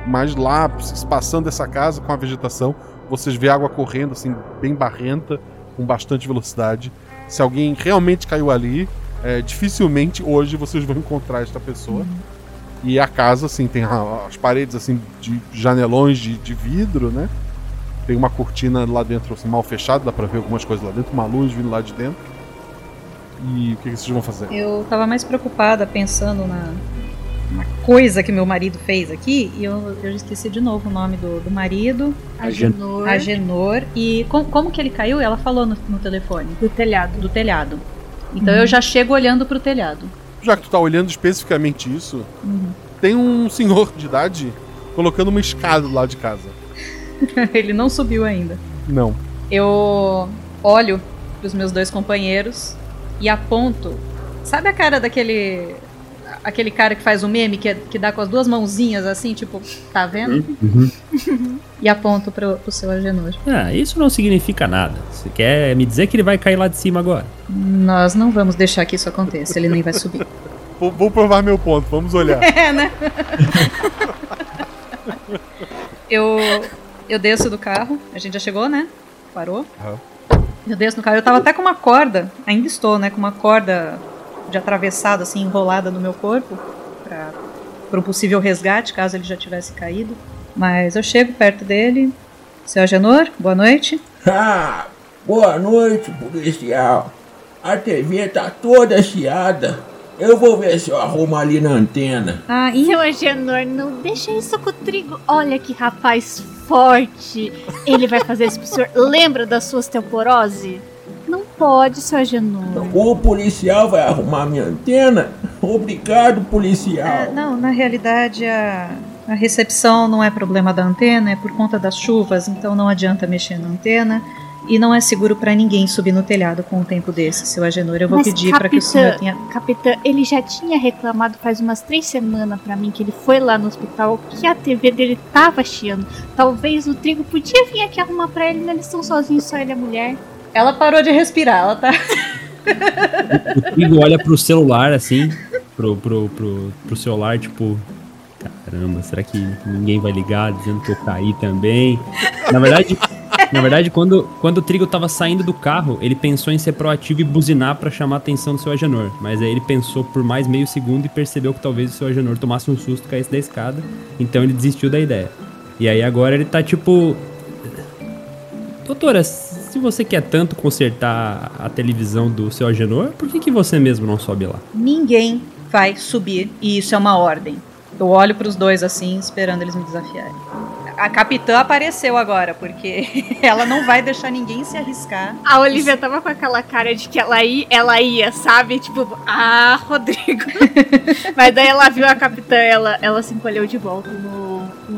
Mas lá, passando essa casa com a vegetação, vocês vê água correndo, assim, bem barrenta, com bastante velocidade. Se alguém realmente caiu ali, é, dificilmente hoje vocês vão encontrar esta pessoa. E a casa, assim, tem as paredes, assim, de janelões de, de vidro, né? Tem uma cortina lá dentro, assim, mal fechada, dá pra ver algumas coisas lá dentro, uma luz vindo lá de dentro. E o que, que vocês vão fazer? Eu tava mais preocupada pensando na, na coisa que meu marido fez aqui e eu, eu já esqueci de novo o nome do, do marido. Agenor. Agenor. E com- como que ele caiu? Ela falou no, no telefone. Do telhado. Do telhado. Então Uhum. eu já chego olhando pro telhado. Já que tu tá olhando especificamente isso, Uhum. tem um senhor de idade colocando uma escada do lado de casa. ele não subiu ainda. Não. Eu olho pros meus dois companheiros e aponto. Sabe a cara daquele. Aquele cara que faz o meme que, que dá com as duas mãozinhas assim, tipo, tá vendo? E aponto pro, pro seu Agenor. Ah, isso não significa nada. Você quer me dizer que ele vai cair lá de cima agora? Nós não vamos deixar que isso aconteça, ele nem vai subir. Vou, vou provar meu ponto, vamos olhar. É, né? eu, eu desço do carro, a gente já chegou, né? Parou. Aham. Eu desço no carro, eu tava até com uma corda, ainda estou, né? Com uma corda de atravessado, assim, enrolada no meu corpo, pra um possível resgate, caso ele já tivesse caído. Mas eu chego perto dele. Seu Agenor, boa noite. Ah, boa noite, policial. A TV tá toda chiada. Eu vou ver se eu arrumo ali na antena. Ah, Seu Agenor, não deixa isso com o trigo. Olha que rapaz forte. Ele vai fazer isso pro senhor. Lembra da sua osteoporose? Pode, seu Agenor. O policial vai arrumar minha antena? Obrigado, policial. É, não, na realidade a, a recepção não é problema da antena, é por conta das chuvas, então não adianta mexer na antena. E não é seguro pra ninguém subir no telhado com um tempo desse, seu Agenor. Eu vou Mas, pedir pra que o senhor tenha. Capitã, ele já tinha reclamado faz umas três semanas pra mim que ele foi lá no hospital que a TV dele tava chiando. Talvez o trigo podia vir aqui arrumar pra ele, mas eles estão sozinhos, só ele e a mulher. Ela parou de respirar, ela tá. O Trigo olha pro celular assim, pro, pro, pro, pro celular, tipo. Caramba, será que ninguém vai ligar dizendo que eu caí também? Na verdade, na verdade quando, quando o Trigo tava saindo do carro, ele pensou em ser proativo e buzinar pra chamar a atenção do seu Agenor. Mas aí ele pensou por mais meio segundo e percebeu que talvez o seu Agenor tomasse um susto e caísse da escada. Então ele desistiu da ideia. E aí agora ele tá tipo. Doutora, se você quer tanto consertar a televisão do seu Agenor, por que, que você mesmo não sobe lá? Ninguém vai subir e isso é uma ordem. Eu olho pros dois assim, esperando eles me desafiarem. A capitã apareceu agora, porque ela não vai deixar ninguém se arriscar. A Olivia tava com aquela cara de que ela ia, ela ia, sabe? Tipo, ah, Rodrigo. Mas daí ela viu a capitã, ela, ela se encolheu de volta no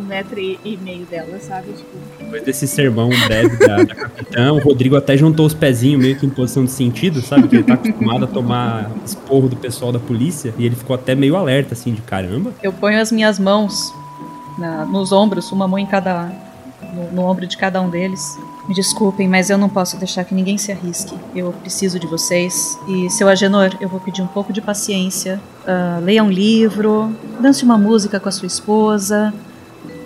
metro e, e meio dela, sabe? Tipo, Depois desse sermão breve da, da capitã, o Rodrigo até juntou os pezinhos meio que em posição de sentido, sabe? Que ele tá acostumado a tomar esporro do pessoal da polícia. E ele ficou até meio alerta, assim, de caramba. Eu ponho as minhas mãos na- nos ombros, uma mão em cada no, no ombro de cada um deles. Me desculpem, mas eu não posso deixar que ninguém se arrisque. Eu preciso de vocês. E, seu Agenor, eu vou pedir um pouco de paciência. Uh, leia um livro, dance uma música com a sua esposa.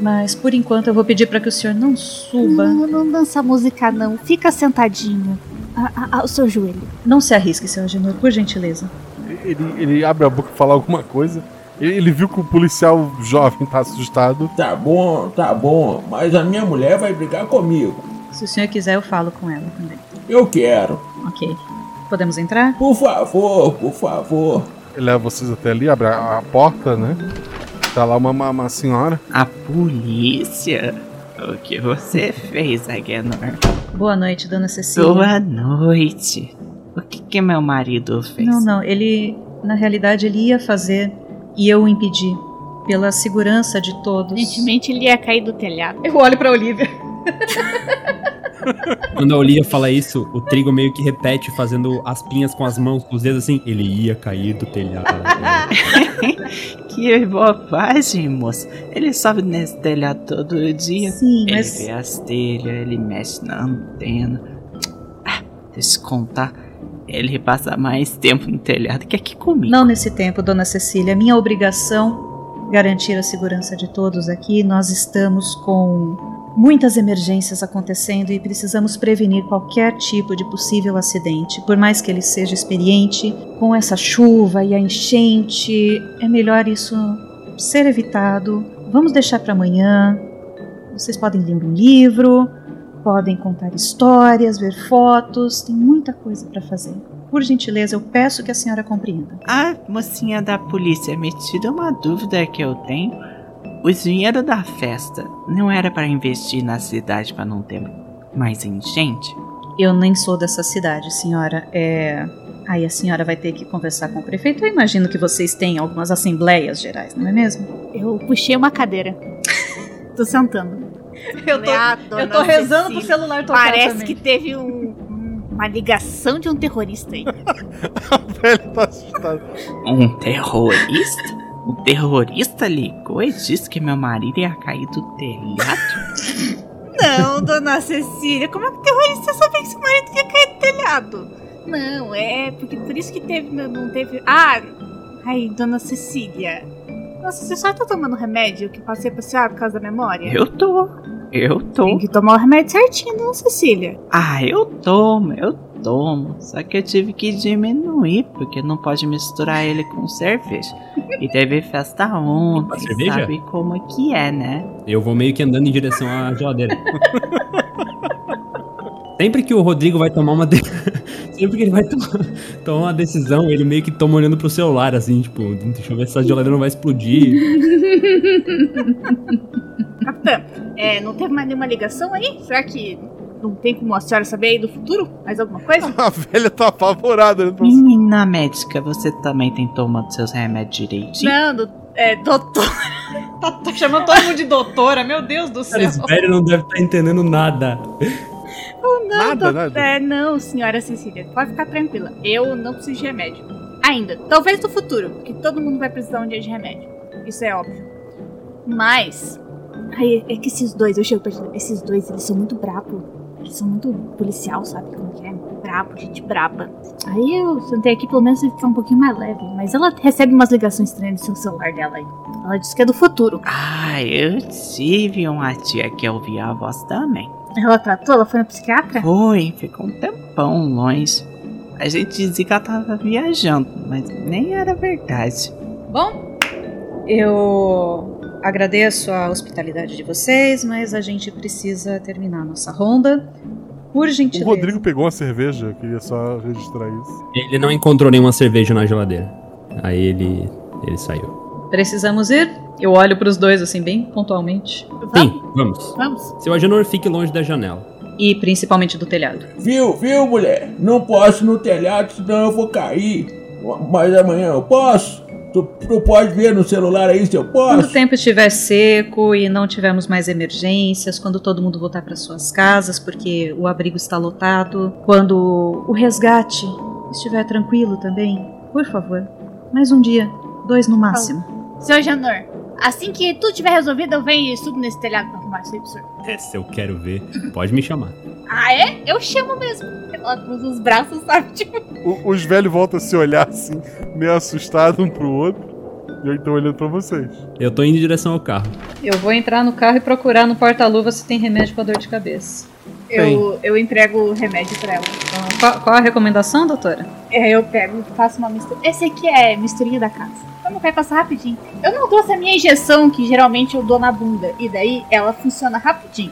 Mas, por enquanto, eu vou pedir para que o senhor não suba. Não, não dança música, não. Fica sentadinho. A, a, ao seu joelho. Não se arrisque, seu Agenor, por gentileza. Ele, ele abre a boca pra falar alguma coisa. Ele, ele viu que o policial jovem tá assustado. Tá bom, tá bom, mas a minha mulher vai brigar comigo. Se o senhor quiser, eu falo com ela também. Eu quero. Ok. Podemos entrar? Por favor, por favor. Ele leva vocês até ali, abre a, a porta, né? Tá lá uma, uma, uma senhora. A polícia? O que você fez, Agenor? Boa noite, dona Cecília. Boa noite. O que, que meu marido fez? Não, não, ele. Na realidade, ele ia fazer e eu o impedi. Pela segurança de todos. Evidentemente, ele ia cair do telhado. Eu olho pra Olivia. Quando a Olivia fala isso, o Trigo meio que repete, fazendo as pinhas com as mãos, com os dedos assim. Ele ia cair do telhado. que bobagem, moço. Ele sobe nesse telhado todo dia. Sim, ele mas- vê as telhas, ele mexe na antena. Ah, deixa eu contar. Ele passa mais tempo no telhado que aqui comigo. Não nesse tempo, dona Cecília. Minha obrigação garantir a segurança de todos aqui. Nós estamos com muitas emergências acontecendo e precisamos prevenir qualquer tipo de possível acidente. Por mais que ele seja experiente, com essa chuva e a enchente, é melhor isso ser evitado. Vamos deixar para amanhã. Vocês podem ler um livro, podem contar histórias, ver fotos, tem muita coisa para fazer. Por gentileza, eu peço que a senhora compreenda. Ah, mocinha da polícia, me tira uma dúvida que eu tenho. O dinheiro da festa não era para investir na cidade para não ter mais enchente? Eu nem sou dessa cidade, senhora. É. Aí a senhora vai ter que conversar com o prefeito. Eu imagino que vocês têm algumas assembleias gerais, não é mesmo? Eu puxei uma cadeira. tô sentando. Eu tô, Ah, eu tô rezando pro celular tocar Parece também. que teve um- um- uma ligação de um terrorista aí. Velho, tá assustado. Um terrorista? O terrorista ligou e disse que meu marido ia cair do telhado? Não, dona Cecília, como é que o terrorista sabia que seu marido ia cair do telhado? Não, é porque por isso que teve, não, não teve. Ah! Ai, dona Cecília. Nossa, você só tá tomando remédio que eu passei pra senhora por causa da memória? Eu tô. Eu tô. Tem que tomar o remédio certinho, dona Cecília. Ah, eu tomo, eu tomo. Só que eu tive que diminuir, porque não pode misturar ele com cerveja. E teve festa ontem, cerveja? sabe como que é, né? Eu vou meio que andando em direção à geladeira. Sempre que o Rodrigo vai tomar uma. de- Sempre que ele vai tomar, tomar uma decisão, ele meio que toma olhando pro celular, assim, tipo, deixa eu ver se essa geladeira não vai explodir. Capitã, é, não teve mais nenhuma ligação aí? Será que não tem como a senhora saber aí do futuro? Mais alguma coisa? A velha tá apavorada. Né? Menina médica, você também tem tomado seus remédios direitinho? Não, do, é, doutor. Tá, tá chamando todo mundo de doutora, meu Deus do céu. Cara, esse velho não deve estar entendendo nada. Oh, não, Nada, nada. É, não, senhora Cecília, pode ficar tranquila. Eu não preciso de remédio. Ainda. Talvez no futuro, porque todo mundo vai precisar um dia de remédio. Isso é óbvio. Mas. Ai, é que esses dois, eu chego perto. Esses dois, eles são muito brabo. Eles são muito policial, sabe como que é? Brabo, gente braba. Aí eu sentei aqui pelo menos ficar um pouquinho mais leve. Mas ela recebe umas ligações estranhas no celular dela aí. Ela disse que é do futuro. Ah, eu tive uma tia que ouvia a voz também. Ela tratou? Ela foi na psiquiatra? Foi, ficou um tempão longe. A gente dizia que ela tava viajando, mas nem era verdade. Bom, eu agradeço a hospitalidade de vocês, mas a gente precisa terminar a nossa ronda. Por O gentileza. Rodrigo pegou uma cerveja, eu queria só registrar isso. Ele não encontrou nenhuma cerveja na geladeira. Aí ele, ele saiu. Precisamos ir? Eu olho pros dois assim, bem pontualmente. Sim, vamos. Vamos. Seu Agenor, fique longe da janela. E principalmente do telhado. Viu, viu, mulher? Não posso ir no telhado, senão eu vou cair. Mas amanhã eu posso? Tu, tu pode ver no celular aí se eu Quando o posso? tempo estiver seco e não tivermos mais emergências, quando todo mundo voltar para suas casas porque o abrigo está lotado, quando o resgate estiver tranquilo também, por favor, mais um dia, dois no máximo. Seu Janor, Assim que tudo tiver resolvido, eu venho e subo nesse telhado pra arrumar isso aí pro senhor. Essa eu quero ver. Pode me chamar. Ah, é? Eu chamo mesmo. Ela cruza os braços, sabe? Tipo, O- os velhos voltam a se olhar assim, meio assustados um pro outro. E eu então olhando pra vocês. Eu tô indo em direção ao carro. Eu vou entrar no carro e procurar no porta-luva se tem remédio pra dor de cabeça. Eu, eu entrego o remédio pra ela. Qual, qual a recomendação, doutora? É, eu pego, faço uma mistura. Esse aqui é misturinha da casa. Vamos, vai passar rapidinho. Eu não trouxe a minha injeção, que geralmente eu dou na bunda. E daí ela funciona rapidinho.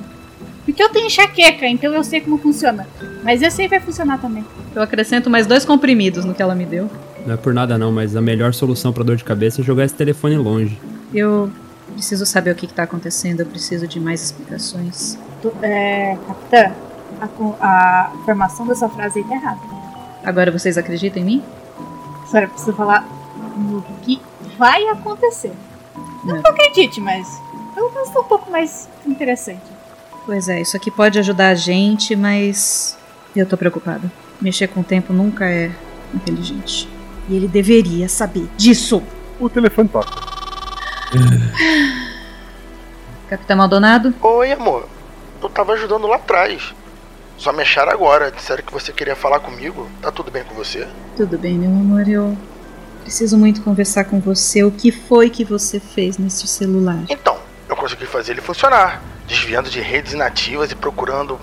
Porque eu tenho enxaqueca, então eu sei como funciona. Mas esse aí vai funcionar também. Eu acrescento mais dois comprimidos no que ela me deu. Não é por nada não, mas a melhor solução pra dor de cabeça é jogar esse telefone longe. Eu preciso saber o que, que tá acontecendo, eu preciso de mais explicações. Tu- É, capitã, a, a formação dessa frase aí tá errada. Agora vocês acreditam em mim? A senhora precisa falar no que vai acontecer. Não Não. que eu acredite, mas pelo menos tá um pouco mais interessante. Pois é, isso aqui pode ajudar a gente, mas eu tô preocupada. Mexer com o tempo nunca é inteligente. E ele deveria saber disso. O telefone toca. Capitão Maldonado? Oi, amor. Eu tava ajudando lá atrás. Só me acharam agora. Disseram que você queria falar comigo. Tá tudo bem com você? Tudo bem, meu amor, eu preciso muito conversar com você. O que foi que você fez nesse celular? Então, eu consegui fazer ele funcionar. Desviando de redes inativas e procurando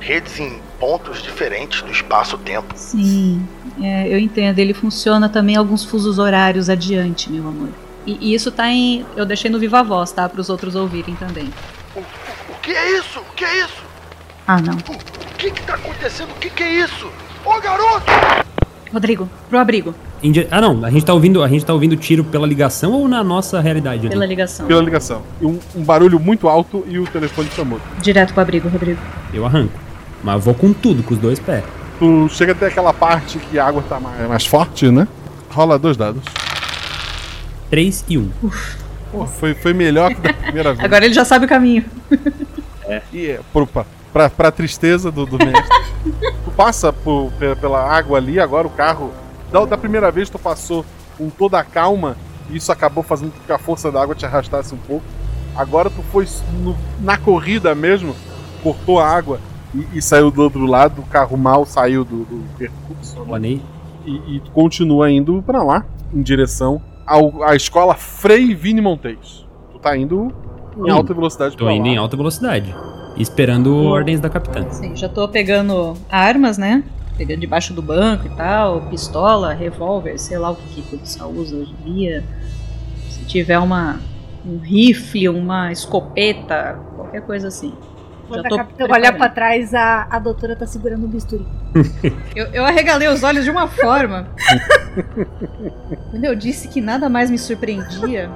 redes em pontos diferentes do espaço-tempo. Sim, é, eu entendo. Ele funciona também alguns fusos horários adiante, meu amor. E, e isso tá em. Eu deixei no Viva Voz, tá? Para os outros ouvirem também. O que é isso? O que é isso? Ah, não. O que que tá acontecendo? O que que é isso? Ô, garoto! Rodrigo, pro abrigo. Indi- Ah não, a gente tá ouvindo, a gente tá ouvindo tiro pela ligação ou na nossa realidade? ali? Pela ligação. Pela ligação. E Um, um barulho muito alto e o telefone chamou. Direto pro abrigo, Rodrigo. Eu arranco. Mas eu vou com tudo, com os dois pés. Tu chega até aquela parte que a água tá mais, mais forte, né? Rola dois dados. 3 e 1. Pô, foi, foi melhor que da primeira vez. Agora ele já sabe o caminho. É. E é, pro, pra, pra, pra tristeza do, do mestre. tu passa por, pe- pela água ali, agora o carro. Da, da primeira vez tu passou com toda a calma e isso acabou fazendo com que a força da água te arrastasse um pouco. Agora tu foi no- na corrida mesmo, cortou a água e, e saiu do outro lado, o carro mal saiu do, do percurso. Planei. E, e tu continua indo pra lá, em direção ao, à escola Frei Vini Montes. Tu tá indo em Hum. alta velocidade Tô pra indo lá. em alta velocidade. Esperando ordens da capitã. Sim, já tô pegando armas, né? Pegando debaixo do banco e tal, pistola, revólver, sei lá o que, que o policial usa hoje em dia. Se tiver uma, um rifle, uma escopeta, qualquer coisa assim. Quando a capitã olhar pra trás, a, a doutora tá segurando o bisturi. Eu, eu arregalei os olhos de uma forma. Quando eu disse que nada mais me surpreendia,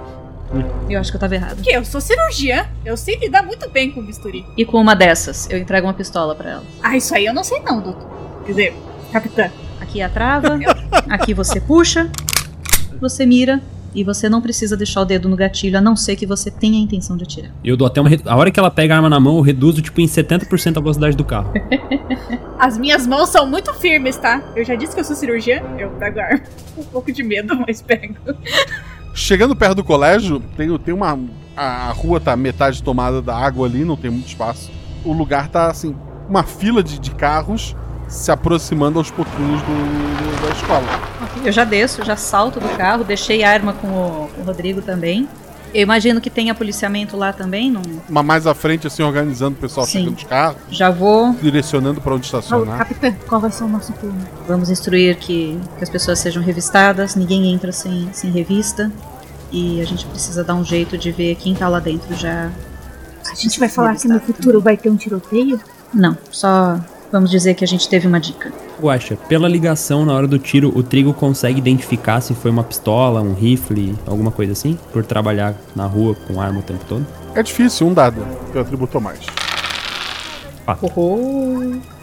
eu acho que eu tava errado. Que eu sou cirurgiã, eu sei lidar muito bem com bisturi. E com uma dessas, eu entrego uma pistola pra ela. Ah, isso aí eu não sei não, doutor. Quer dizer, capitã. Aqui é a trava, aqui você puxa, você mira e você não precisa deixar o dedo no gatilho, a não ser que você tenha a intenção de atirar. Eu dou até uma. A hora que ela pega a arma na mão, eu reduzo tipo em 70% a velocidade do carro. As minhas mãos são muito firmes, tá? Eu já disse que eu sou cirurgiã, eu pego a arma. Um pouco de medo, mas pego. Chegando perto do colégio, tem, tem uma. A, a rua tá metade tomada da água ali, não tem muito espaço. O lugar tá assim, uma fila de, de carros se aproximando aos pouquinhos do, do- da escola. Eu já desço, já salto do carro, deixei a arma com o, com o Rodrigo também. Eu imagino que tenha policiamento lá também, não? Mas mais à frente, assim, organizando o pessoal Sim. chegando os carros, Já vou. direcionando pra onde estacionar. capitã, qual vai ser o nosso plano? Vamos instruir que, que as pessoas sejam revistadas, ninguém entra sem, sem revista. E a gente precisa dar um jeito de ver quem tá lá dentro já. A gente vai falar que no futuro vai ter um tiroteio? Não, só vamos dizer que a gente teve uma dica. Guaxa, pela ligação na hora do tiro, o Trigo consegue identificar se foi uma pistola, um rifle, alguma coisa assim? Por trabalhar na rua com arma o tempo todo? É difícil, um dado, teu atributo mais.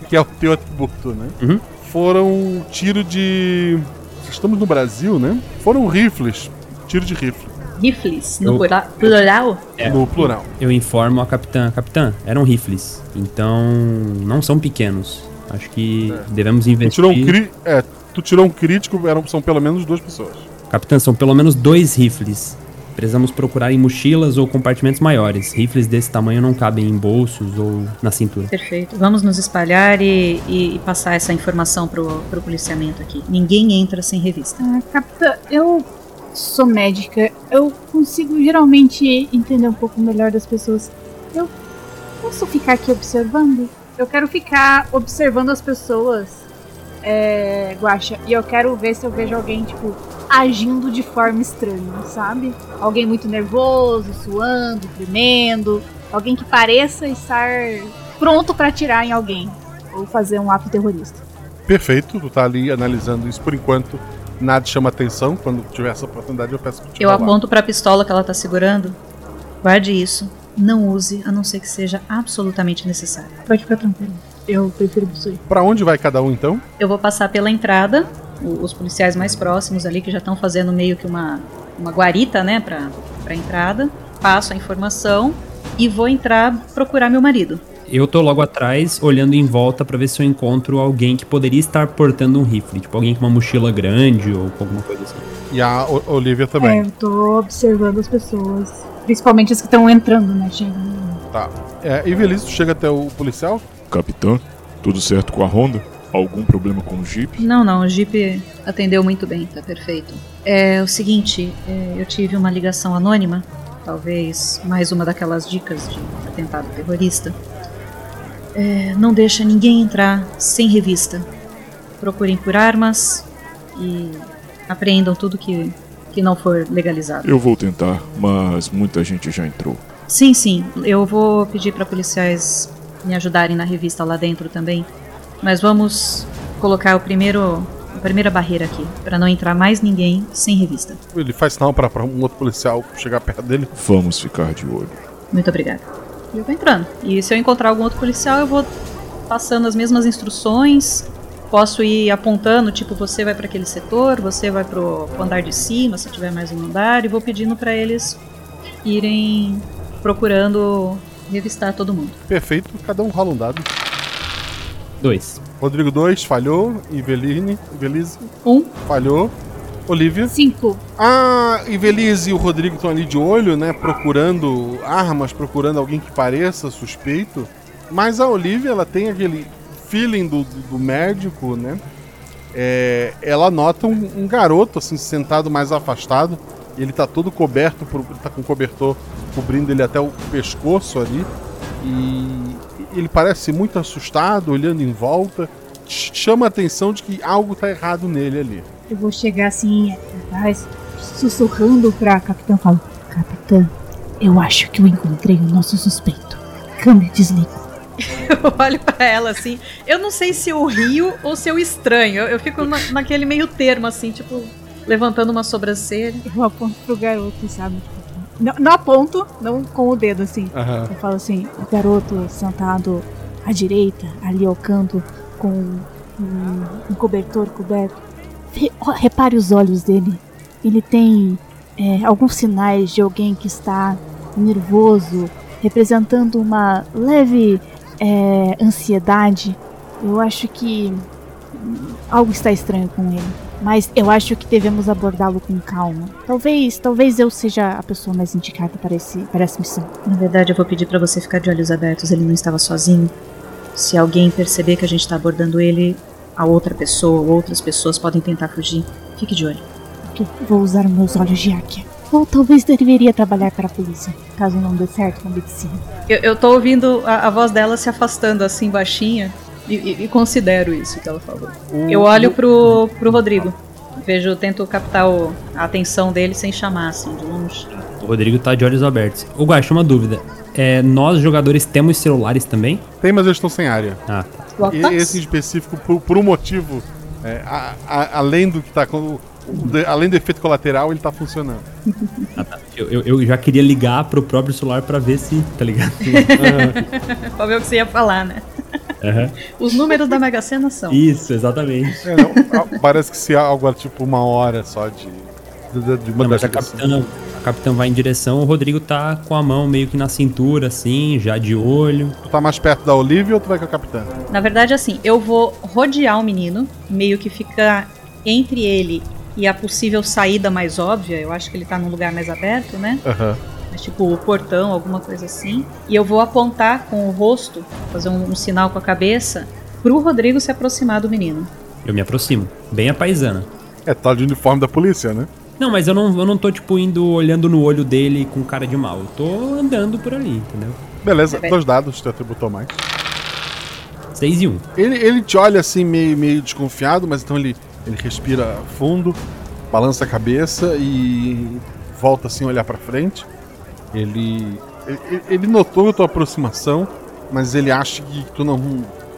Que é o teu atributo, né? Uhum. Foram tiro de. Estamos no Brasil, né? Foram rifles. Tiro de rifle. Rifles, no Eu- plura- plural? É. No plural. Eu informo a capitã. Capitã, eram rifles. Então, não são pequenos. Acho que devemos Tu investir. tirou um, cri... é, tu tirou um crítico, eram, são pelo menos duas pessoas. Capitã, são pelo menos dois rifles. Precisamos procurar em mochilas ou compartimentos maiores. Rifles desse tamanho não cabem em bolsos ou na cintura. Perfeito. Vamos nos espalhar e, e- e passar essa informação pro, pro policiamento aqui. Ninguém entra sem revista. Ah, capitã, eu sou médica. Eu consigo geralmente entender um pouco melhor das pessoas. Eu posso ficar aqui observando? Eu quero ficar observando as pessoas, é, Guaxa, e eu quero ver se eu vejo alguém, tipo, agindo de forma estranha, sabe? Alguém muito nervoso, suando, tremendo. Alguém que pareça estar pronto pra atirar em alguém. Ou fazer um ato terrorista. Perfeito, tu tá ali analisando isso por enquanto. Nada chama atenção. Quando tiver essa oportunidade, eu peço que te Eu rolar. aponto pra pistola que ela tá segurando. Guarde isso. Não use, a não ser que seja absolutamente necessário. Pode ficar tranquilo. Eu prefiro isso aí. Pra onde vai cada um então? Eu vou passar pela entrada, os policiais mais próximos ali que já estão fazendo meio que uma, uma guarita, né, pra, pra entrada. Passo a informação e vou entrar procurar meu marido. Eu tô logo atrás, olhando em volta pra ver se eu encontro alguém que poderia estar portando um rifle. Tipo, alguém com uma mochila grande ou com alguma coisa assim. E a O- Olivia também. É, eu tô observando as pessoas. Principalmente as que estão entrando, né? Chegando. Tá. É, tu chega até o policial? Capitã, tudo certo com a Honda? Algum problema com o Jeep? Não, não, o Jeep atendeu muito bem, tá perfeito. É o seguinte, é, eu tive uma ligação anônima, talvez mais uma daquelas dicas de atentado terrorista. É, não deixa ninguém entrar sem revista. Procurem por armas e apreendam tudo que, que não for legalizado. Eu vou tentar, mas muita gente já entrou. Sim, sim, eu vou pedir para policiais me ajudarem na revista lá dentro também. Mas vamos colocar o primeiro, a primeira barreira aqui, para não entrar mais ninguém sem revista. Ele faz sinal pra, pra um outro policial chegar perto dele. Vamos ficar de olho. Muito obrigada. E eu vou entrando. E se eu encontrar algum outro policial, eu vou passando as mesmas instruções. Posso ir apontando, tipo, você vai para aquele setor, você vai pro, pro andar de cima, se tiver mais um andar, e vou pedindo para eles irem procurando revistar todo mundo. Perfeito, cada um rola um dado. Dois. Rodrigo 2, falhou. Iveline, Ivelise. Um. Falhou. Olivia. Cinco. Ah, Ivelise e o Rodrigo estão ali de olho, né? Procurando armas, procurando alguém que pareça suspeito. Mas a Olivia, ela tem aquele feeling do, do, do médico, né? É, ela nota um, um garoto, assim, sentado mais afastado. Ele tá todo coberto, por, tá com um cobertor cobrindo ele até o pescoço ali. E ele parece muito assustado, olhando em volta. Ch- Chama a atenção de que algo tá errado nele ali. Eu vou chegar assim atrás, sussurrando pra capitã e falo: Capitã, eu acho que eu encontrei o nosso suspeito. Câmbio, desliga. Eu olho pra ela assim. Eu não sei se eu rio ou se eu estranho. Eu, eu fico na- naquele meio termo, assim, tipo, levantando uma sobrancelha. Eu aponto pro garoto, sabe? Não, não aponto, não com o dedo assim. Aham. Eu falo assim: o garoto sentado à direita, ali ao canto, com um, um cobertor coberto. Repare os olhos dele. Ele tem é, alguns sinais de alguém que está nervoso, representando uma leve é, ansiedade. Eu acho que algo está estranho com ele. Mas eu acho que devemos abordá-lo com calma. Talvez, talvez eu seja a pessoa mais indicada para, esse, para essa missão. Na verdade, eu vou pedir pra você ficar de olhos abertos. Ele não estava sozinho. Se alguém perceber que a gente tá abordando ele, a outra pessoa ou outras pessoas podem tentar fugir. Fique de olho. Ok, Vou usar meus olhos de águia. Ou talvez deveria trabalhar para a polícia, caso não dê certo com a medicina. Eu, eu tô ouvindo a, a voz dela se afastando assim, baixinha, e, e- e considero isso que ela falou. O- Eu olho pro, pro Rodrigo. Vejo, tento captar o- a atenção dele sem chamar, assim, de longe. O Rodrigo tá de olhos abertos. Ô, Guaxa, uma dúvida. É, nós, jogadores, temos celulares também? Tem, mas eles estão sem área. Ah, tá. E esse em específico, por, por um motivo, é, a- a- além do que tá de- além do efeito colateral, ele tá funcionando. Ah, tá. Eu, eu, eu já queria ligar pro próprio celular pra ver se, tá ligado? pra ver o que você ia falar, né? Aham. Os números da Mega Sena são. Isso, exatamente. É, não, parece que se há algo tipo uma hora só de. de, de uma Não, mas a ligação. Capitã, a capitã vai em direção, o Rodrigo tá com a mão meio que na cintura, assim, já de olho. Tu tá mais perto da Olivia ou tu vai com a capitã? Na verdade, assim, eu vou rodear o menino, meio que ficar entre ele e a possível saída mais óbvia, eu acho que ele tá num lugar mais aberto, né? Aham. Mas tipo o portão, alguma coisa assim. E eu vou apontar com o rosto, fazer um, um sinal com a cabeça, pro Rodrigo se aproximar do menino. Eu me aproximo, bem a paisana. É, tá de uniforme da polícia, né? Não, mas eu não, eu não tô, tipo, indo olhando no olho dele com cara de mal. Eu tô andando por ali, entendeu? Beleza, dois dados, teu atributo mais. 6 e 1. Um. Ele, ele te olha assim, meio, meio desconfiado, mas então ele, ele respira fundo, balança a cabeça e volta assim a olhar pra frente. Ele, ele, ele notou a tua aproximação, mas ele acha que tu não,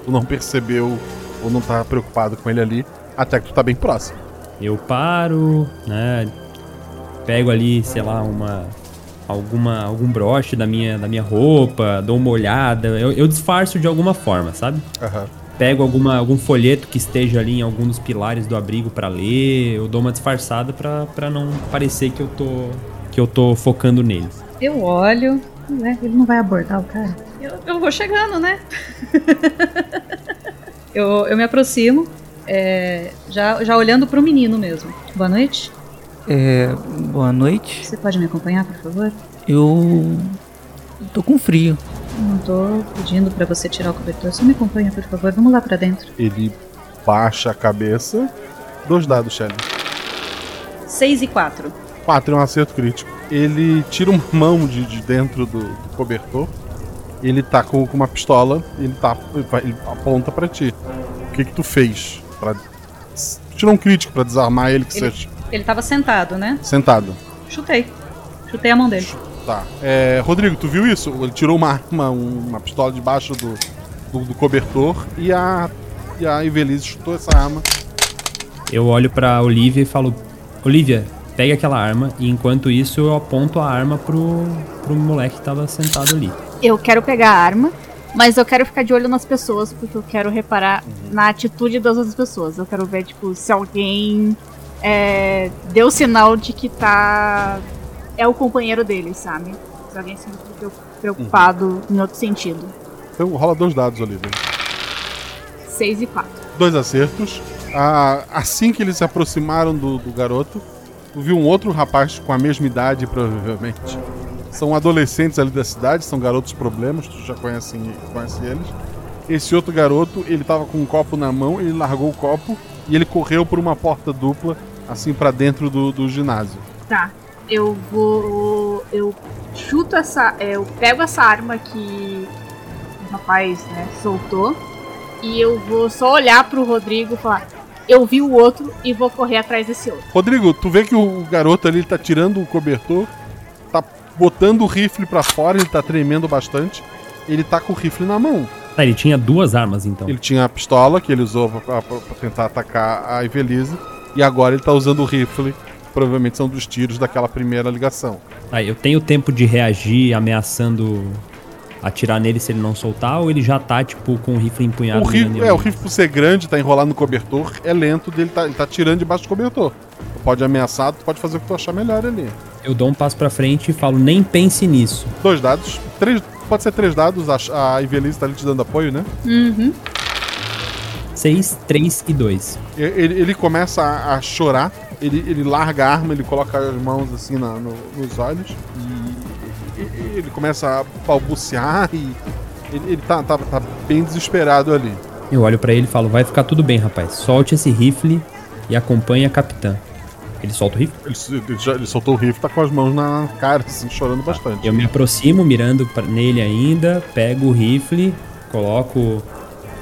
tu não percebeu ou não tá preocupado com ele ali, até que tu tá bem próximo. Eu paro, né? Pego ali, sei lá, uma alguma algum broche da minha da minha roupa, dou uma olhada, eu, eu disfarço de alguma forma, sabe? Aham. Pego alguma, algum folheto que esteja ali em algum dos pilares do abrigo pra ler, eu dou uma disfarçada pra pra não parecer que eu tô que eu tô focando nele. Eu olho. Ué, ele não vai abordar o cara? Eu, eu vou chegando, né? eu, eu me aproximo, é, já, já olhando pro menino mesmo. Boa noite. É. Boa noite. Você pode me acompanhar, por favor? Eu. tô com frio. Não tô pedindo pra você tirar o cobertor. Só me acompanha, por favor. Vamos lá pra dentro. Ele baixa a cabeça. Dois dados, Shelly. 6 e 4. 4 é um acerto crítico. Ele tira uma mão de, de dentro do, do cobertor. Ele tá com, com uma pistola. Ele, tá, ele, aponta pra ti. O que que tu fez? Pra, tirou um crítico pra desarmar ele que Ele, seja ele tava sentado, né? sentado. Chutei. Chutei a mão dele. Tá. É, Rodrigo, tu viu isso? Ele tirou uma arma, um- uma pistola debaixo do, do, do cobertor e a, e a Ivelise chutou essa arma. Eu olho pra Olivia e falo: Olivia, pega aquela arma. E enquanto isso, eu aponto a arma pro, pro moleque que tava sentado ali. Eu quero pegar a arma, mas eu quero ficar de olho nas pessoas, porque eu quero reparar na atitude das outras pessoas. Eu quero ver, tipo, se alguém é, deu sinal de que tá. É o companheiro dele, sabe? Se alguém se preocupado em outro sentido. Então rola dois dados, Olivia. 6 e 4. Dois acertos. Ah, assim que eles se aproximaram do, do garoto, viu um outro rapaz com a mesma idade, provavelmente. São adolescentes ali da cidade, são garotos problemas, tu já conhece, conhece eles. Esse outro garoto, ele tava com um copo na mão, ele largou o copo e ele correu por uma porta dupla, assim pra dentro do, do ginásio. Tá. Eu vou. Eu chuto essa. é, Eu pego essa arma que o rapaz né, soltou. E eu vou só olhar pro Rodrigo e falar. Eu vi o outro e vou correr atrás desse outro. Rodrigo, tu vê que o garoto ali tá tirando o cobertor, botando o rifle pra fora, ele tá tremendo bastante. Ele tá com o rifle na mão. Tá, ele tinha duas armas então. Ele tinha a pistola que ele usou pra, pra- pra tentar atacar a Ivelise. E agora ele tá usando o rifle. Provavelmente são dos tiros daquela primeira ligação. Aí, eu tenho tempo de reagir ameaçando atirar nele se ele não soltar, ou ele já tá, tipo, com o rifle empunhado O rifle, é, o rifle por ser grande, tá enrolado no cobertor, é lento dele, tá, ele tá tirando debaixo do cobertor. Tu pode ameaçar, tu pode fazer o que tu achar melhor ali. Eu dou um passo pra frente e falo, nem pense nisso. Dois dados. Três, pode ser três dados, a, a Ivelise tá ali te dando apoio, né? Uhum. 6, 3 e 2. E- Ele, ele começa a, a chorar, ele, ele larga a arma, ele coloca as mãos assim na- no- nos olhos e, ele começa a balbuciar e ele, ele tá, tá, tá bem desesperado ali. Eu olho pra ele e falo, vai ficar tudo bem, rapaz. Solte esse rifle e acompanhe a capitã. Ele solta o rifle? Ele, ele já- ele soltou o rifle, tá com as mãos na cara, assim, chorando bastante. Eu me aproximo, mirando pra- nele ainda, pego o rifle, coloco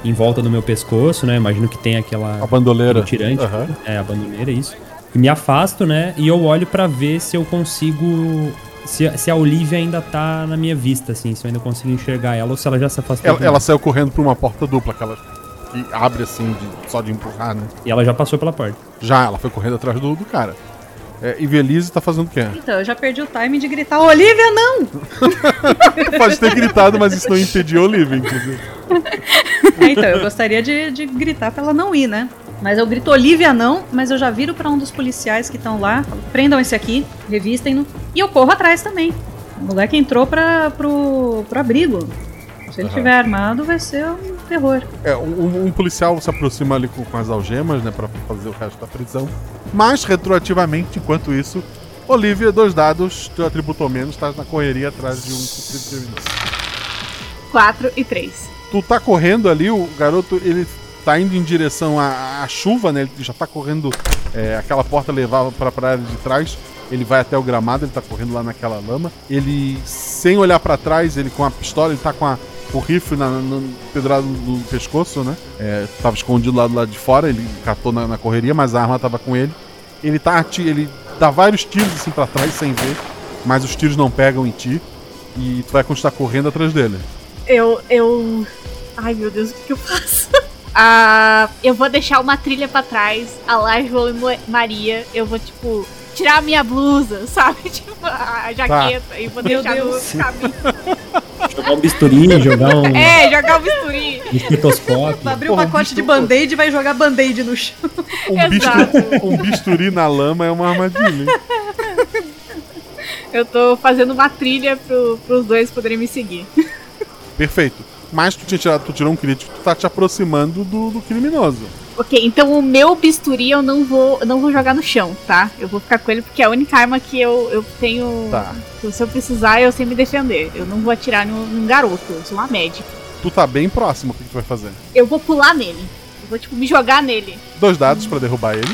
em volta do meu pescoço, né? Imagino que tem aquela... A bandoleira. tirante. Aham. É, a bandoleira, isso. E me afasto, né? E eu olho pra ver se eu consigo... Se, se a Olivia ainda tá na minha vista, assim. Se eu ainda consigo enxergar ela ou se ela já se afastou. Ela, ela saiu correndo pra uma porta dupla, aquela que abre assim, de- só de empurrar, né? E ela já passou pela porta. Já, ela foi correndo atrás do, do cara. É, Ivelise tá fazendo o quê? Então, eu já perdi o timing de gritar, Olivia, não! Pode ter gritado, mas isso não impediu a Olivia, inclusive. É, então, eu gostaria de, de gritar pra ela não ir, né? Mas eu grito Olivia não, mas eu já viro pra um dos policiais que estão lá, falo, prendam esse aqui, revistem-no, e eu corro atrás também. O moleque entrou pra, pro, pro abrigo. Se ele estiver armado, vai ser um terror. É, um, um policial se aproxima ali com, com as algemas, né, pra fazer o resto da prisão. Mas, retroativamente, enquanto isso, Olivia, dois dados, teu atributo ou menos, tá na correria atrás de um cumprido 4 e 3. Tu tá correndo ali, o garoto, ele tá indo em direção à, à chuva, né? Ele já tá correndo, é, aquela porta levava pra, pra área de trás. Ele vai até o gramado, ele tá correndo lá naquela lama. Ele, sem olhar pra trás, ele com a pistola, ele tá com a, o rifle na, na, pedrado no pescoço, né? É, tava escondido lá do lado de fora, ele catou na, na correria, mas a arma tava com ele. Ele tá ele dá vários tiros assim pra trás sem ver, mas os tiros não pegam em ti. E tu vai continuar correndo atrás dele. Eu. eu. Ai meu Deus, o que, que eu faço? Ah, eu vou deixar uma trilha pra trás, a lá João e Maria. Eu vou, tipo, tirar a minha blusa, sabe? Tipo, a jaqueta e vou deixar no caminho. Jogar um bisturi, jogar um É, jogar o bisturi. estetoscópio. Abrir o pacote de band-aid e vai jogar band-aid no chão. Um, bisturi, um bisturi na lama é uma armadilha. Eu tô fazendo uma trilha pro, pros dois poderem me seguir. Perfeito. Mas tu, tinha tirado, tu tirou um crítico, tu tá te aproximando do, do criminoso. Ok, então o meu bisturi eu não vou, eu não vou jogar no chão, tá? Eu vou ficar com ele porque é a única arma que eu, eu tenho. Tá. Se eu precisar, eu sei me defender. Eu não vou atirar num, num garoto, eu sou uma médica. Tu tá bem próximo, o que, que tu vai fazer? Eu vou pular nele. Eu vou, tipo, me jogar nele. Dois dados pra derrubar ele.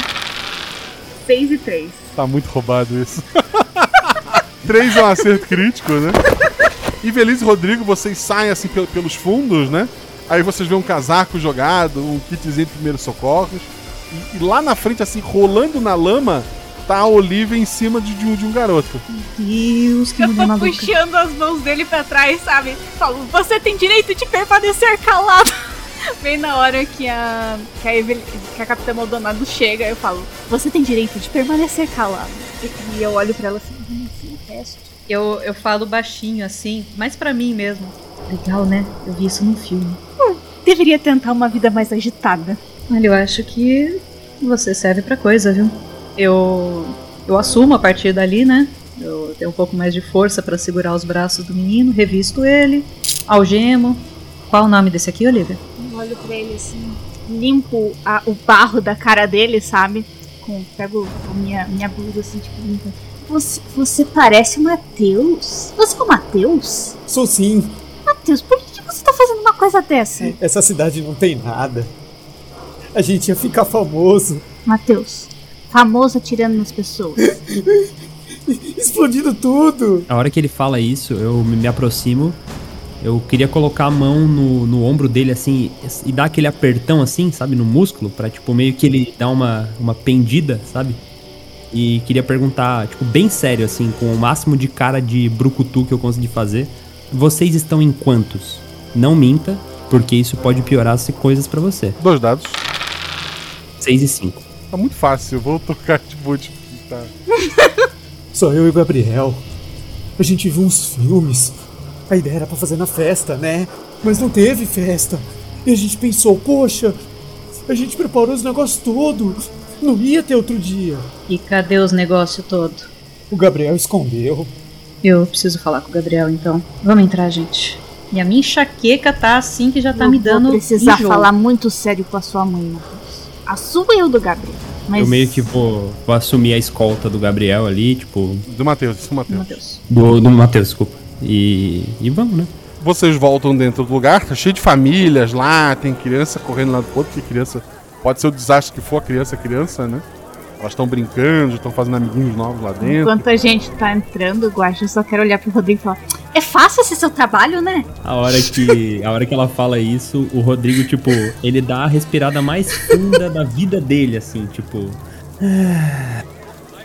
6 e 3. Tá muito roubado isso. Três é um acerto crítico, né? E Feliz e Rodrigo, vocês saem assim pel- pelos fundos, né? Aí vocês vêem um casaco jogado, um kitzinho de primeiros socorros. E, e lá na frente, assim, rolando na lama, tá a Olivia em cima de, de um, de um garoto. Deus, que Eu tô maluca. puxando as mãos dele pra trás, sabe? Falo, você tem direito de permanecer calado. Bem na hora que a, que a, Evel- que a Capitã Maldonado chega, eu falo, você tem direito de permanecer calado. E, e eu olho pra ela assim, "Hum, sim, resto. Eu, eu falo baixinho assim, mas pra mim mesmo. Legal, né? Eu vi isso num filme. Hum, deveria tentar uma vida mais agitada. Olha, eu acho que você serve pra coisa, viu? Eu eu assumo a partir dali, né? Eu tenho um pouco mais de força pra segurar os braços do menino, revisto ele, algemo. Qual o nome desse aqui, Olivia? Eu olho pra ele assim, limpo a- o barro da cara dele, sabe? Com, pego a minha, minha blusa assim, tipo, limpa. Você, você parece o Matheus? Você é o Matheus? Sou sim. Matheus, por que, você tá fazendo uma coisa dessa? Essa cidade não tem nada. A gente ia ficar famoso. Matheus, famoso atirando nas pessoas. Explodindo tudo. A hora que ele fala isso, eu me me aproximo. Eu queria colocar a mão no, no ombro dele, assim, e dar aquele apertão, assim, sabe, no músculo, pra, tipo, meio que ele dar uma, uma pendida, sabe? E queria perguntar, tipo, bem sério, assim, com o máximo de cara de brucutu que eu consegui fazer. Vocês estão em quantos? Não minta, porque isso pode piorar as coisas pra você. Dois dados. 6 e 5. Tá muito fácil, eu vou tocar de boot. Tá. Só eu e o Gabriel. A gente viu uns filmes. A ideia era pra fazer na festa, né? Mas não teve festa. E a gente pensou, poxa, a gente preparou os negócios todo. Não ia ter outro dia. E cadê os negócios todo? O Gabriel escondeu. Eu preciso falar com o Gabriel, então. Vamos entrar, gente. E a minha enxaqueca tá assim que já tá Eu me dando. Vou precisar enjoo. falar muito sério com a sua mãe, Matheus. A sua e o do Gabriel. Mas Eu meio que vou, vou assumir a escolta do Gabriel ali, tipo. Do Matheus, isso é o Matheus. Do, do Matheus, desculpa. E, e vamos, né? Vocês voltam dentro do lugar, tá cheio de famílias lá, tem criança correndo lá do outro, porque criança pode ser o desastre que for a criança, é criança, né? Elas estão brincando, estão fazendo amiguinhos novos lá dentro. enquanto a gente tá entrando, Guaxa, eu só quero olhar pro Rodrigo e falar: É fácil esse seu trabalho, né? A hora que, a hora que ela fala isso, o Rodrigo, tipo, ele dá a respirada mais funda da vida dele, assim, tipo.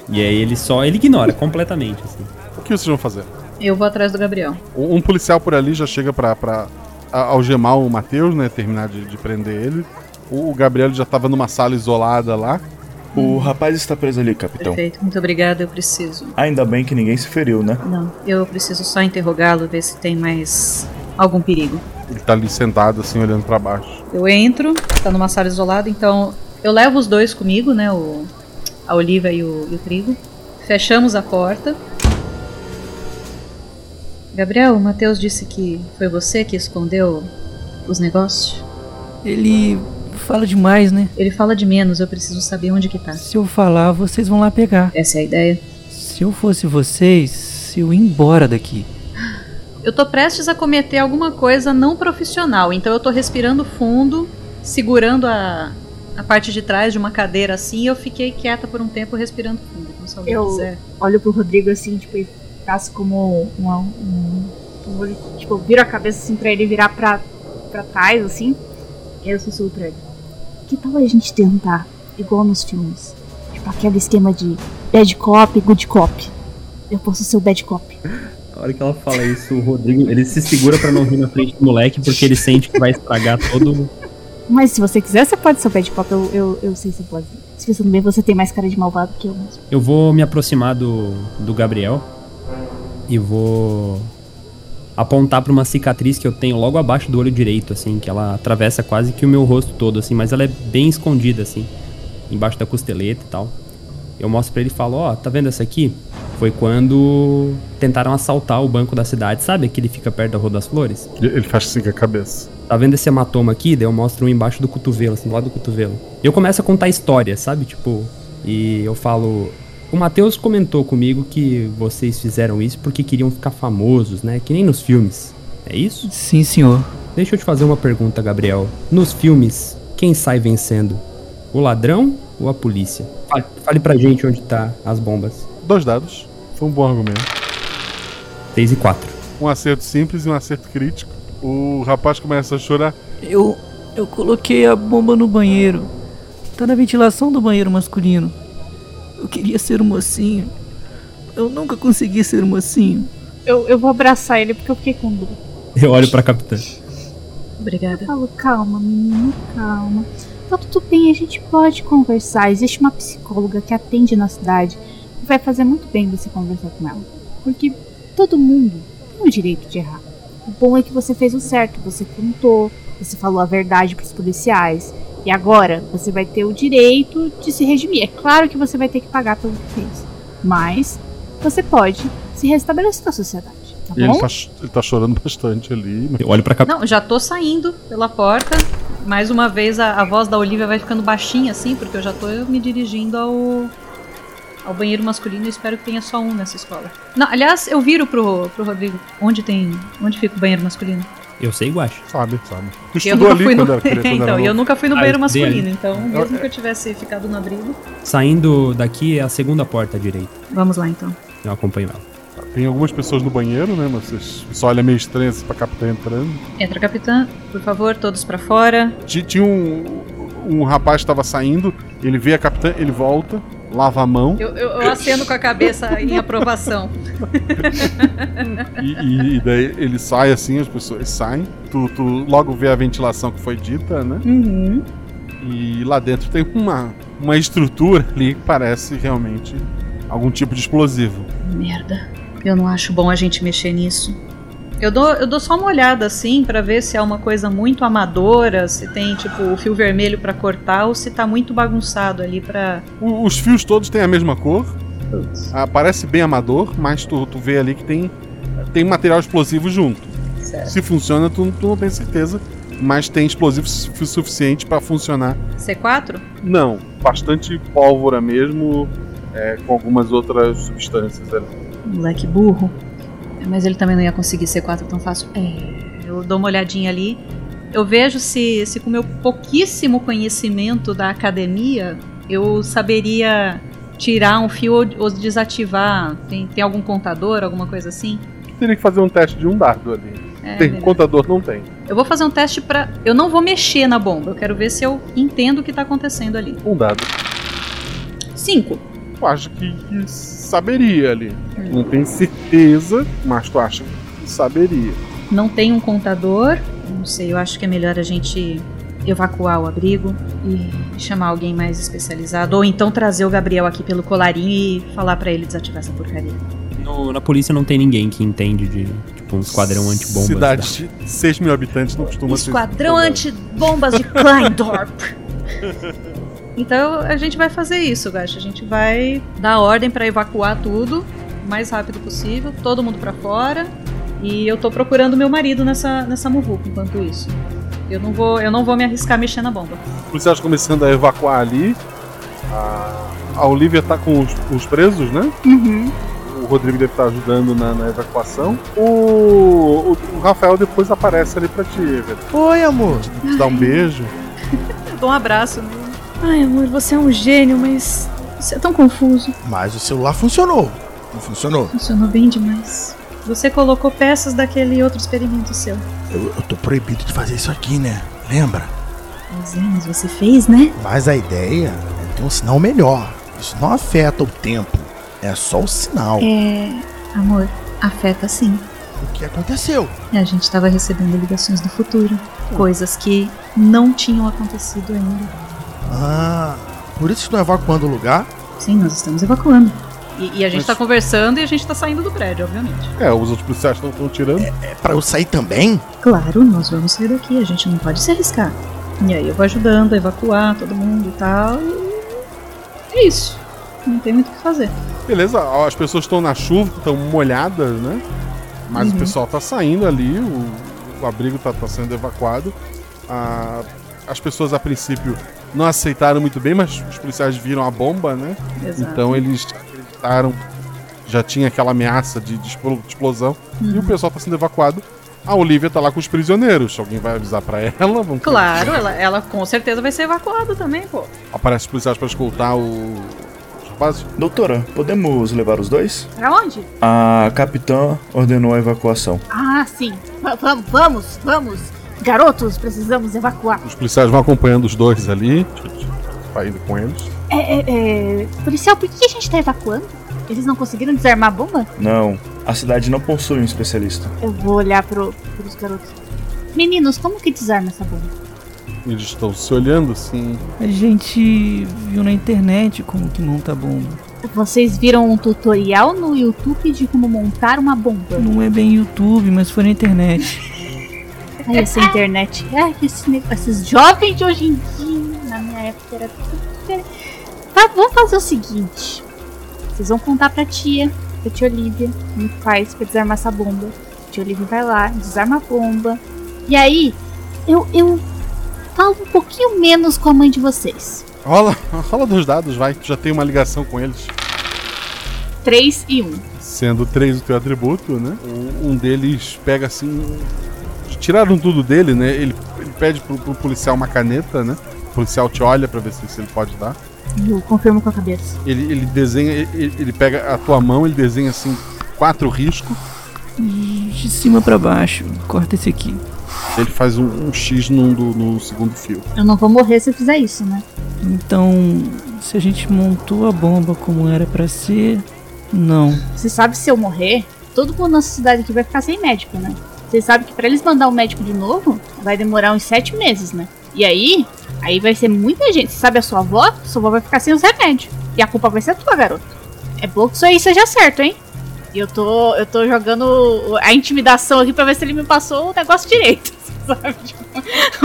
E aí ele só. Ele ignora completamente, assim. O que vocês vão fazer? Eu vou atrás do Gabriel. Um policial por ali já chega pra, pra a- algemar o Matheus, né? Terminar de, de prender ele. O, Gabriel já tava numa sala isolada lá. O rapaz está preso ali, capitão. Perfeito, muito obrigada, eu preciso. Ainda bem que ninguém se feriu, né? Não, eu preciso só interrogá-lo, ver se tem mais algum perigo. Ele tá ali sentado, assim, olhando pra baixo. Eu entro, tá numa sala isolada, então eu levo os dois comigo, né? O, a Oliva e o, e o Trigo. Fechamos a porta. Gabriel, o Matheus disse que foi você que escondeu os negócios. Ele fala demais, né? Ele fala de menos, eu preciso saber onde que tá. Se eu falar, vocês vão lá pegar. Essa é a ideia. Se eu fosse vocês, eu ia embora daqui. Eu tô prestes a cometer alguma coisa não profissional, então eu tô respirando fundo, segurando a, a parte de trás de uma cadeira assim, e eu fiquei quieta por um tempo respirando fundo. Então, se alguém Eu quiser. olho pro Rodrigo assim, tipo, e faço como uma, um, um- Tipo, viro a cabeça assim pra ele virar pra, pra trás, assim. E aí eu sussurro pra ele. Que tal a gente tentar, igual nos filmes? Tipo, aquele esquema de bad cop, good cop. Eu posso ser o bad cop. A hora que ela fala isso, o Rodrigo, ele se segura pra não rir na frente do moleque, porque ele sente que vai estragar todo. Mas se você quiser, você pode ser o bad cop. Eu, eu, eu sei se pode. Se pensando bem, você tem mais cara de malvado que eu mesmo. Eu vou me aproximar do, do Gabriel e vou apontar pra uma cicatriz que eu tenho logo abaixo do olho direito, assim, que ela atravessa quase que o meu rosto todo, assim, mas ela é bem escondida, assim, embaixo da costeleta e tal. Eu mostro pra ele e falo, ó, tá vendo essa aqui? Foi quando tentaram assaltar o banco da cidade, sabe? Aquele que fica perto da Rua das Flores. Ele ele faz assim com a cabeça. Tá vendo esse hematoma aqui? Daí eu mostro um embaixo do cotovelo, assim, do lado do cotovelo. E eu começo a contar história, sabe? Tipo, e eu falo. O Matheus comentou comigo que vocês fizeram isso porque queriam ficar famosos, né? Que nem nos filmes. É isso? Sim, senhor. Deixa eu te fazer uma pergunta, Gabriel. Nos filmes, quem sai vencendo? O ladrão ou a polícia? Fale, fale pra gente onde tá as bombas. Dois dados. Foi um bom argumento. 6 e 4. Um acerto simples e um acerto crítico. O rapaz começa a chorar. Eu. Eu coloquei a bomba no banheiro. Tá na ventilação do banheiro masculino. Eu queria ser um mocinho. Eu nunca consegui ser um mocinho. Eu, eu vou abraçar ele porque eu fiquei com dor. Eu olho pra capitã. Obrigada. Eu falo, calma, menino, calma. Tá tudo bem, a gente pode conversar. Existe uma psicóloga que atende na cidade. Vai fazer muito bem você conversar com ela. Porque todo mundo tem o direito de errar. O bom é que você fez o certo, você contou, você falou a verdade pros policiais. E agora você vai ter o direito de se redimir. É claro que você vai ter que pagar pelo que fez. Mas você pode se restabelecer na sociedade. Tá E bom? ele tá, ele tá chorando bastante ali. mas- Eu olho pra capitã. Não, já tô saindo pela porta. Mais uma vez a, a voz da Olivia vai ficando baixinha assim, porque eu já tô me dirigindo ao ao banheiro masculino e espero que tenha só um nessa escola. Não, aliás, eu viro pro, pro Rodrigo. Onde tem. Onde fica o banheiro masculino? Eu sei, Guache. Sabe, sabe. Porque eu nunca fui no... quando era- quando era então, e eu nunca fui no Ah, banheiro eu estudei masculino, ali. então mesmo que eu tivesse ficado no abrigo. Saindo daqui é a segunda porta à direita. Vamos lá então. Eu acompanho ela. Tem algumas pessoas no banheiro, né? Mas vocês só olha meio estranho assim pra capitã entrando. Entra, capitã. Por favor, todos pra fora. Ti- Tinha um, um rapaz que tava saindo, ele vê a capitã, ele volta, lava a mão. Eu, eu, eu aceno com a cabeça em aprovação. E, e- e daí ele sai assim, as pessoas saem. Tu, tu logo vê a ventilação que foi dita, né? Uhum. E lá dentro tem uma, uma estrutura ali que parece realmente algum tipo de explosivo. Merda. Eu não acho bom a gente mexer nisso. Eu dou, eu dou só uma olhada assim pra ver se é uma coisa muito amadora, se tem tipo o fio vermelho pra cortar ou se tá muito bagunçado ali pra. O- os fios todos têm a mesma cor. Ah, parece bem amador, mas tu, tu vê ali que tem, tem material explosivo junto. Certo. Se funciona, tu, tu não tem certeza. Mas tem explosivo su- suficiente pra funcionar. C4? Não, bastante pólvora mesmo, é, com algumas outras substâncias ali. Moleque burro. Mas ele também não ia conseguir C4 tão fácil. É, eu dou uma olhadinha ali. Eu vejo se, se com meu pouquíssimo conhecimento da academia eu saberia tirar um fio ou, ou desativar. Tem, tem algum contador, alguma coisa assim? Teria que fazer um teste de um dardo ali. É, tem, contador não tem. Eu vou fazer um teste pra. Eu não vou mexer na bomba. Eu quero ver se eu entendo o que tá acontecendo ali. Um dado. Cinco. Acha que, que saberia ali. Não tem certeza, mas tu acha que saberia. Não tem um contador. Não sei, eu acho que é melhor a gente evacuar o abrigo e chamar alguém mais especializado. Ou então trazer o Gabriel aqui pelo colarinho e falar pra ele desativar essa porcaria. No- na polícia não tem ninguém que entende de tipo um esquadrão antibombas. Cidade de 6 mil habitantes não costuma ser. Esquadrão antibombas de Kleindorp. Então a gente vai fazer isso, Gacha. A gente vai dar ordem pra evacuar tudo o mais rápido possível, todo mundo pra fora. E eu tô procurando meu marido nessa, nessa muvuca enquanto isso. Eu não vou, eu não vou me arriscar a mexer na bomba. Os policiais começando a evacuar ali. A, a Olivia tá com os, os presos, né? Uhum. O Rodrigo deve estar ajudando na, na evacuação. O, o, o Rafael depois aparece ali pra ti, velho. Oi, amor. Te dá um beijo. Dou um abraço nele. Ai, amor, você é um gênio, mas você é tão confuso. Mas o celular funcionou. Não funcionou? Funcionou bem demais. Você colocou peças daquele outro experimento seu. Eu, eu tô proibido de fazer isso aqui, né? Lembra? Pois é, mas você fez, né? Mas a ideia é ter um sinal melhor. Isso não afeta o tempo. É só o sinal. É. Amor, afeta sim. O que aconteceu? A gente estava recebendo ligações do futuro. Coisas que não tinham acontecido ainda. Ah, por isso que estão evacuando o lugar? Sim, nós estamos evacuando. E, e a gente Mas- tá conversando e a gente tá saindo do prédio, obviamente. É, os outros policiais estão tirando. É pra eu sair também? Claro, nós vamos sair daqui, a gente não pode se arriscar. E aí eu vou ajudando a evacuar todo mundo e tal. E é isso. Não tem muito o que fazer. Beleza, as pessoas estão na chuva, estão molhadas, né? Mas Uhum. o pessoal tá saindo ali, o, o abrigo tá, tá sendo evacuado. Ah, as pessoas a princípio não aceitaram muito bem, mas os policiais viram a bomba, né? Exato. Então eles acreditaram. Já tinha aquela ameaça de, de explo- de explosão. E Uhum. o pessoal tá sendo evacuado. A Olivia tá lá com os prisioneiros. Alguém vai avisar pra ela? Vamos Claro, ela, ela com certeza vai ser evacuada também, pô. Aparece os policiais pra escoltar o. os rapazes. Doutora, podemos levar os dois? Pra onde? A capitã ordenou a evacuação. Ah, sim. Va- Vamos, vamos, vamos. Garotos, precisamos evacuar. Os policiais vão acompanhando os dois ali. Vai indo com eles. É, é, é, Policial, por que a gente tá evacuando? Eles não conseguiram desarmar a bomba? Não, a cidade não possui um especialista. Eu vou olhar pro, pros garotos. Meninos, como que desarma essa bomba? Eles estão se olhando assim. A gente viu na internet como que monta a bomba. Vocês viram um tutorial no YouTube de como montar uma bomba? Não é bem YouTube, mas foi na internet. Ai, essa internet. Ai, esse negócio, esses jovens de hoje em dia, na minha época era tudo diferente. Tá, vamos fazer o seguinte. Vocês vão contar pra tia, pra tia Olivia, como faz pra desarmar essa bomba. A tia Olivia vai lá, desarma a bomba. E aí, eu, eu falo um pouquinho menos com a mãe de vocês. Rola, rola dos dados, vai. Tu já tem uma ligação com eles. 3 e 1. Sendo três o teu atributo, né? Um deles pega assim. Tiraram tudo dele, né? Ele, ele pede pro, pro policial uma caneta, né? O policial te olha pra ver se, se ele pode dar. Eu confirmo com a cabeça. Ele, ele desenha, ele, ele pega a tua mão, ele desenha assim quatro riscos. De cima pra baixo. Corta esse aqui. Ele faz um, um X num do- no segundo fio. Eu não vou morrer se eu fizer isso, né? Então, se a gente montou a bomba como era pra ser, não. Você sabe se eu morrer, todo mundo na cidade aqui vai ficar sem médico, né? Você sabe que pra eles mandar um médico de novo, vai demorar uns sete meses, né? E aí, aí vai ser muita gente. Você sabe a sua avó? Sua avó vai ficar sem os remédios. E a culpa vai ser tua, garoto. É bom que isso aí seja certo, hein? E eu tô, eu tô jogando a intimidação aqui pra ver se ele me passou o negócio direito, sabe? Tipo,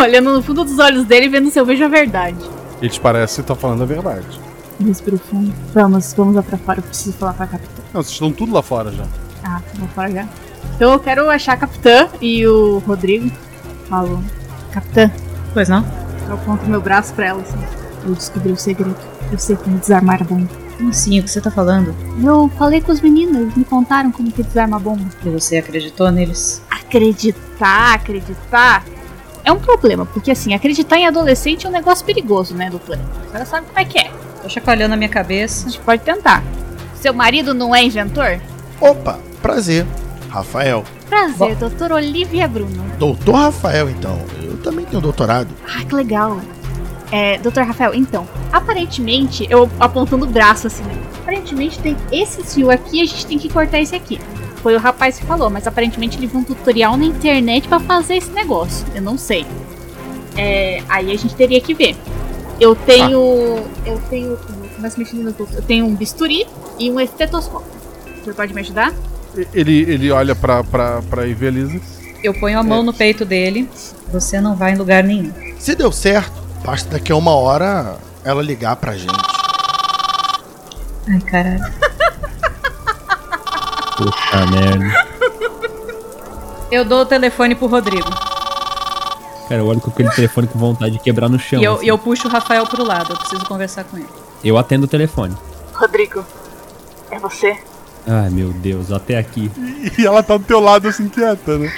olhando no fundo dos olhos dele e vendo se eu vejo a verdade. Eles parecem estar falando a verdade. Respiro fundo. Vamos, vamos lá pra fora. Eu preciso falar com a capitã. Não, vocês estão tudo lá fora já. Ah, vou fora já. Então eu quero achar a capitã e o Rodrigo. Falo, capitã. Pois não? Eu aponto meu braço pra ela assim. Eu descobri o segredo. Eu sei como desarmar a bomba. Como assim? O que você tá falando? Eu falei com os meninos, eles me contaram como que desarma a bomba. E você acreditou neles? Acreditar, acreditar. É um problema, porque assim, acreditar em adolescente é um negócio perigoso, né, doutora? A senhora sabe como é que é. Tô chacoalhando a minha cabeça. A gente pode tentar. Seu marido não é inventor? Opa, prazer. Rafael. Prazer, doutor Olivia Bruno. Doutor Rafael, então. Eu também tenho doutorado. Ah, que legal. É, doutor Rafael, então, aparentemente, eu apontando o braço assim, né? Aparentemente tem esse fio aqui, a gente tem que cortar esse aqui. Foi o rapaz que falou, mas aparentemente ele viu um tutorial na internet pra fazer esse negócio. Eu não sei. É, aí a gente teria que ver. Eu tenho. Eu tenho. Começa mexendo no Eu tenho um bisturi e um estetoscópio. Você pode me ajudar? Ele, ele olha pra, pra, pra Evelise. Eu ponho a mão no peito dele. Você não vai em lugar nenhum. Se deu certo, basta daqui a uma hora ela ligar pra gente. Ai, caralho. Puta merda. Eu dou o telefone pro Rodrigo. Cara, eu olho com aquele telefone com vontade de quebrar no chão. E eu, assim. e eu puxo o Rafael pro lado, eu preciso conversar com ele. Eu atendo o telefone. Rodrigo, é você? Ai, meu Deus, até aqui. E ela tá do teu lado assim quieta, né?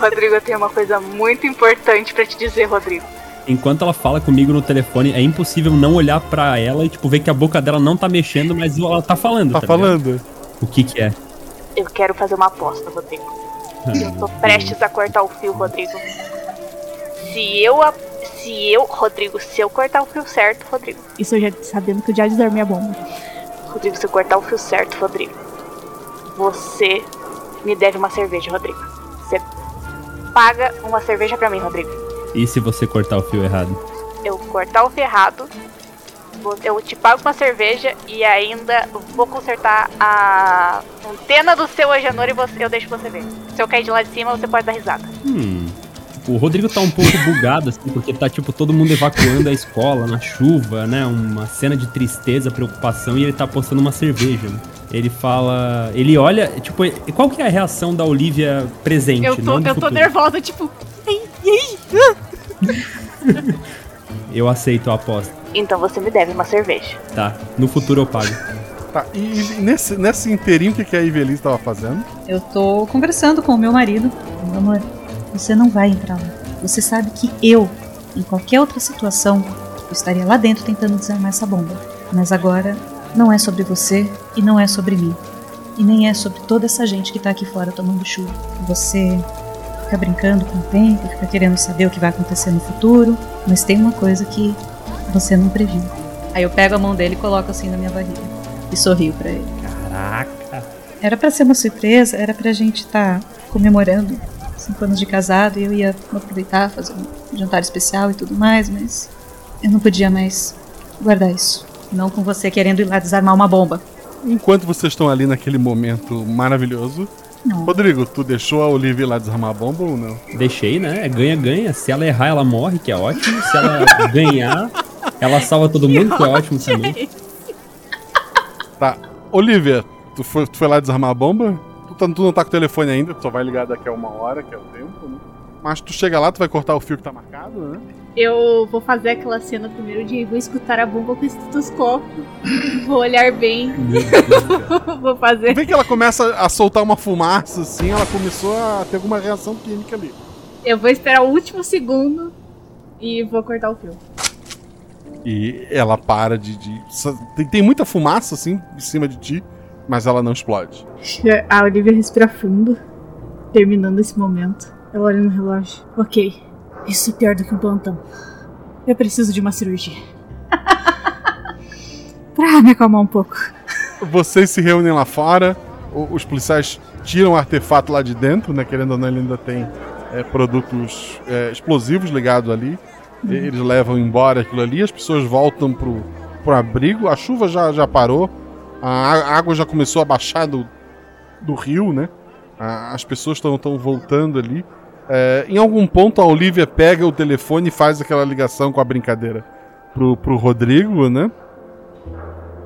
Rodrigo, eu tenho uma coisa muito importante pra te dizer, Rodrigo. Enquanto ela fala comigo no telefone, é impossível não olhar pra ela e, tipo, ver que a boca dela não tá mexendo, mas ela tá falando. Tá ligado? falando. O que que é? Eu quero fazer uma aposta, Rodrigo. Eu tô prestes a cortar o fio, Rodrigo. Se eu. Se eu. Rodrigo, se eu cortar o fio certo, Rodrigo. Isso eu já sabendo que eu já desarmei a bomba. Rodrigo, se eu cortar o fio certo, Rodrigo. Você me deve uma cerveja, Rodrigo. Você paga uma cerveja pra mim, Rodrigo. E se você cortar o fio errado? Eu cortar o fio errado. Eu te pago uma cerveja e ainda vou consertar a antena do seu Agenor e você, eu deixo você ver. Se eu cair de lá de cima, você pode dar risada. Hum. O Rodrigo tá um pouco bugado, assim, porque tá, tipo, todo mundo evacuando a escola na chuva, né? Uma cena de tristeza, preocupação, e ele tá apostando uma cerveja. né? Ele fala. Ele olha, tipo, qual que é a reação da Olivia presente? Eu tô, eu tô nervosa, tipo. "Ei, e aí? Ah!" Eu aceito a aposta. Então você me deve uma cerveja. Tá. No futuro eu pago. Tá, e, e nesse, nesse inteirinho, o que, que a Ivelisse tava fazendo? Eu tô conversando com o meu marido. Meu amor, você não vai entrar lá. Você sabe que eu, em qualquer outra situação, eu estaria lá dentro tentando desarmar essa bomba. Mas agora, não é sobre você e não é sobre mim. E nem é sobre toda essa gente que tá aqui fora tomando chuva. Você fica brincando com o tempo, fica querendo saber o que vai acontecer no futuro, mas tem uma coisa que você não previu. Aí eu pego a mão dele e coloco assim na minha barriga e sorrio pra ele. Caraca. Era pra ser uma surpresa, era pra gente estar comemorando cinco anos de casado e eu ia aproveitar, fazer um jantar especial e tudo mais, mas eu não podia mais guardar isso. Não com você querendo ir lá desarmar uma bomba. Enquanto vocês estão ali naquele momento maravilhoso. Não. Rodrigo, tu deixou a Olivia ir lá desarmar a bomba ou não? Deixei, né? É ganha-ganha. Se ela errar, ela morre, que é ótimo. Se ela ganhar, ela salva todo mundo, que é ótimo também. Tá. Olivia, tu foi, tu foi lá desarmar a bomba? Tu, tá- tu não tá com o telefone ainda, tu só vai ligar daqui a uma hora, que é o tempo, né? Mas tu chega lá, tu vai cortar o fio que tá marcado, né? Eu vou fazer aquela cena primeiro de vou escutar a bomba com o estetoscópio. vou olhar bem. vou fazer. Vê que ela começa a soltar uma fumaça, assim, ela começou a ter alguma reação química ali. Eu vou esperar o último segundo e vou cortar o fio. E ela para de. de- tem, tem muita fumaça, assim, em cima de ti, mas ela não explode. A Olivia respira fundo, terminando esse momento. Ela olha no relógio. Ok, isso é pior do que um plantão. Eu preciso de uma cirurgia. pra me acalmar um pouco. Vocês se reúnem lá fora, os policiais tiram o artefato lá de dentro, né? Querendo ou não, ele ainda tem é, produtos é, explosivos ligados ali. E- Eles levam embora aquilo ali, as pessoas voltam pro, pro abrigo, a chuva já, já parou, a água já começou a baixar do, do rio, né? A- As pessoas estão voltando ali. É, em algum ponto a Olivia pega o telefone e faz aquela ligação com a brincadeira pro, pro Rodrigo, né?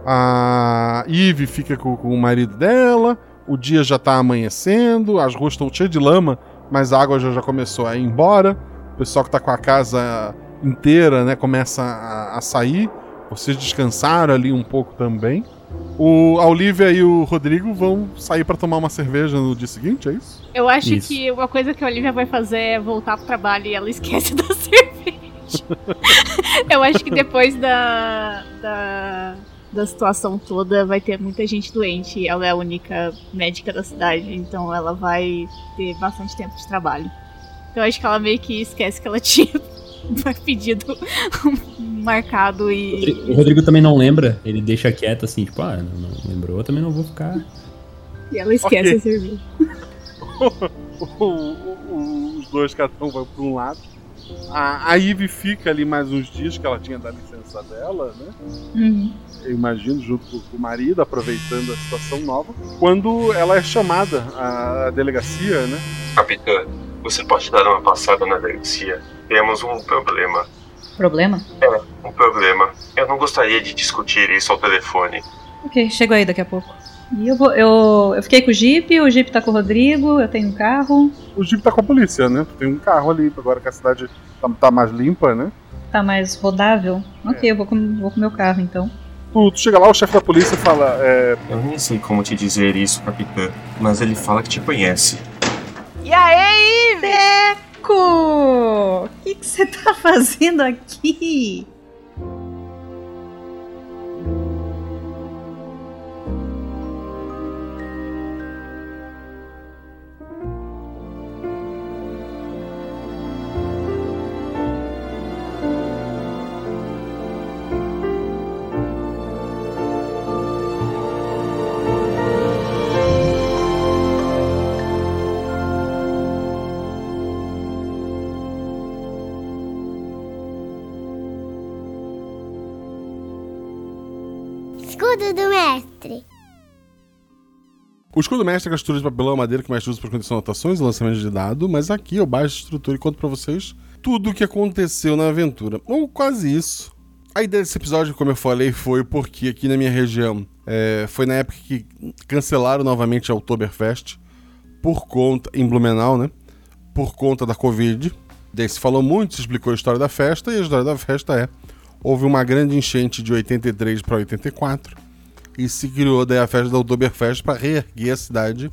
A Eve fica com, com o marido dela. O dia já tá amanhecendo, as ruas estão cheias de lama, mas a água já, já começou a ir embora. O pessoal que tá com a casa inteira, né, começa a, a sair. Vocês descansaram ali um pouco também. O, a Olivia e o Rodrigo vão sair para tomar uma cerveja no dia seguinte, é isso? Eu acho Isso. que uma coisa que a Olivia vai fazer é voltar pro trabalho e ela esquece da cerveja. Eu acho que depois da, da, da situação toda vai ter muita gente doente. Ela é a única médica da cidade, então ela vai ter bastante tempo de trabalho. Então eu acho que ela meio que esquece que ela tinha pedido marcado e. O Rodrigo também não lembra, ele deixa quieto assim, tipo, ah, não, não lembrou, eu também não vou ficar. E ela esquece Ok. a cerveja. O- o- o- os dois, cada um vai para um lado. A, a Ivy fica ali mais uns dias, que ela tinha da licença dela, né? Uhum. Eu imagino, junto com, com o marido, aproveitando a situação nova. Quando ela é chamada à, à delegacia, né? Capitã, você pode dar uma passada na delegacia? Temos um problema. Problema? É, um problema. Eu não gostaria de discutir isso ao telefone. Ok, chego aí daqui a pouco. E eu, vou, eu, eu fiquei com o Jeep, o Jeep tá com o Rodrigo, eu tenho um carro. O Jeep tá com a polícia, né? Tem um carro ali, agora que a cidade tá, tá mais limpa, né? Tá mais rodável? Ok, eu vou com, vou com o meu carro então. Tu, tu chega lá, o chefe da polícia fala: é, Eu nem sei como te dizer isso, capitã, mas ele fala que te conhece. E aí? Teco! Que que você tá fazendo aqui? O escudo mestre é a estrutura de papelão madeira que mais usa para condição anotações e lançamento de dado, mas aqui eu baixo a estrutura e conto para vocês tudo o que aconteceu na aventura. Ou quase isso. A ideia desse episódio, como eu falei, foi porque aqui na minha região é, foi na época que cancelaram novamente a Oktoberfest por conta, em Blumenau, né? Por conta da Covid. Daí se falou muito, se explicou a história da festa, e a história da festa é: houve uma grande enchente de 83 para 84 e se criou daí a festa da Oktoberfest para reerguer a cidade.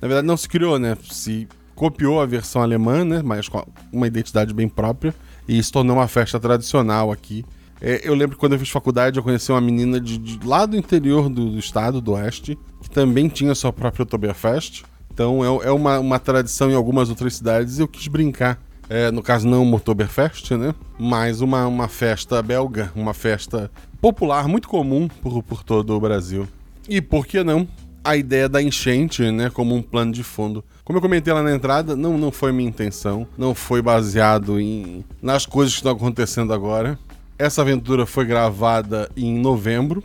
Na verdade, não se criou, né? Se copiou a versão alemã, né? Mas com uma identidade bem própria e se tornou uma festa tradicional aqui. É, eu lembro que quando eu fiz faculdade, eu conheci uma menina de, de lá do interior do, do estado, do oeste, que também tinha sua própria Oktoberfest. Então é, é uma, uma tradição em algumas outras cidades e eu quis brincar. É, no caso, não uma Oktoberfest, né? Mas uma, uma festa belga, uma festa popular, muito comum por, por todo o Brasil. E por que não? A ideia da enchente, né, como um plano de fundo. Como eu comentei lá na entrada, não, não foi minha intenção, não foi baseado em nas coisas que estão acontecendo agora. Essa aventura foi gravada em novembro,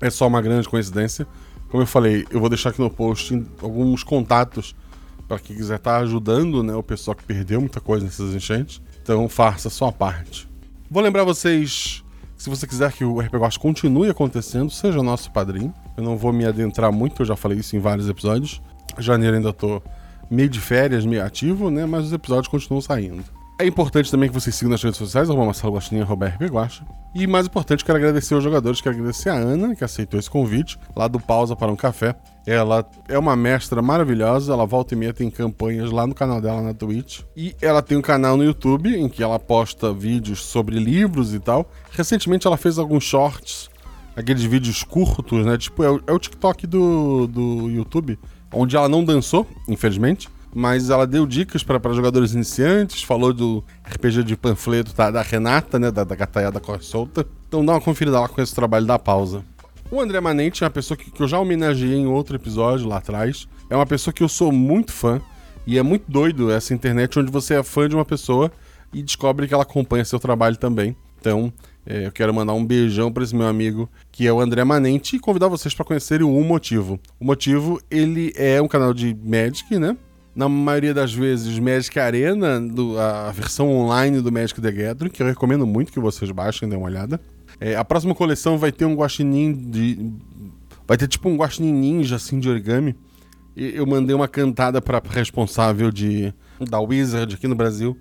é só uma grande coincidência. Como eu falei, eu vou deixar aqui no post alguns contatos para quem quiser estar ajudando né, o pessoal que perdeu muita coisa nessas enchentes. Então faça a sua parte. Vou lembrar vocês, se você quiser que o RPG Watch continue acontecendo, seja nosso padrinho. Eu não vou me adentrar muito, eu já falei isso em vários episódios. Janeiro ainda tô meio de férias, meio ativo, né? Mas os episódios continuam saindo. É importante também que vocês sigam nas redes sociais, arroba Marcelo Guaxinim, arroba RP Guaxa. E mais importante, quero agradecer aos jogadores, quero agradecer a Ana, que aceitou esse convite, lá do Pausa para um Café. Ela é uma mestra maravilhosa, ela volta e meia tem campanhas lá no canal dela na Twitch. E ela tem um canal no YouTube em que ela posta vídeos sobre livros e tal. Recentemente ela fez alguns shorts, aqueles vídeos curtos, né? Tipo, é o, é o TikTok do, do YouTube, onde ela não dançou, infelizmente. Mas ela deu dicas para jogadores iniciantes, falou do RPG de panfleto tá, da Renata, né? Da, da Gataiada Corre Solta. Então dá uma conferida lá com esse trabalho da pausa. O André Manente é uma pessoa que, que eu já homenageei em outro episódio lá atrás. É uma pessoa que eu sou muito fã. E é muito doido essa internet onde você é fã de uma pessoa e descobre que ela acompanha seu trabalho também. Então, é, eu quero mandar um beijão para esse meu amigo, que é o André Manente, e convidar vocês para conhecerem o Um Motivo. O Motivo, ele é um canal de Magic, né? Na maioria das vezes, Magic Arena, do, a versão online do Magic the Gathering, que eu recomendo muito que vocês baixem, dêem uma olhada. É, a próxima coleção vai ter um guaxinim de... Vai ter tipo um guaxinim ninja, assim, de origami. E eu mandei uma cantada pra responsável de da Wizard aqui no Brasil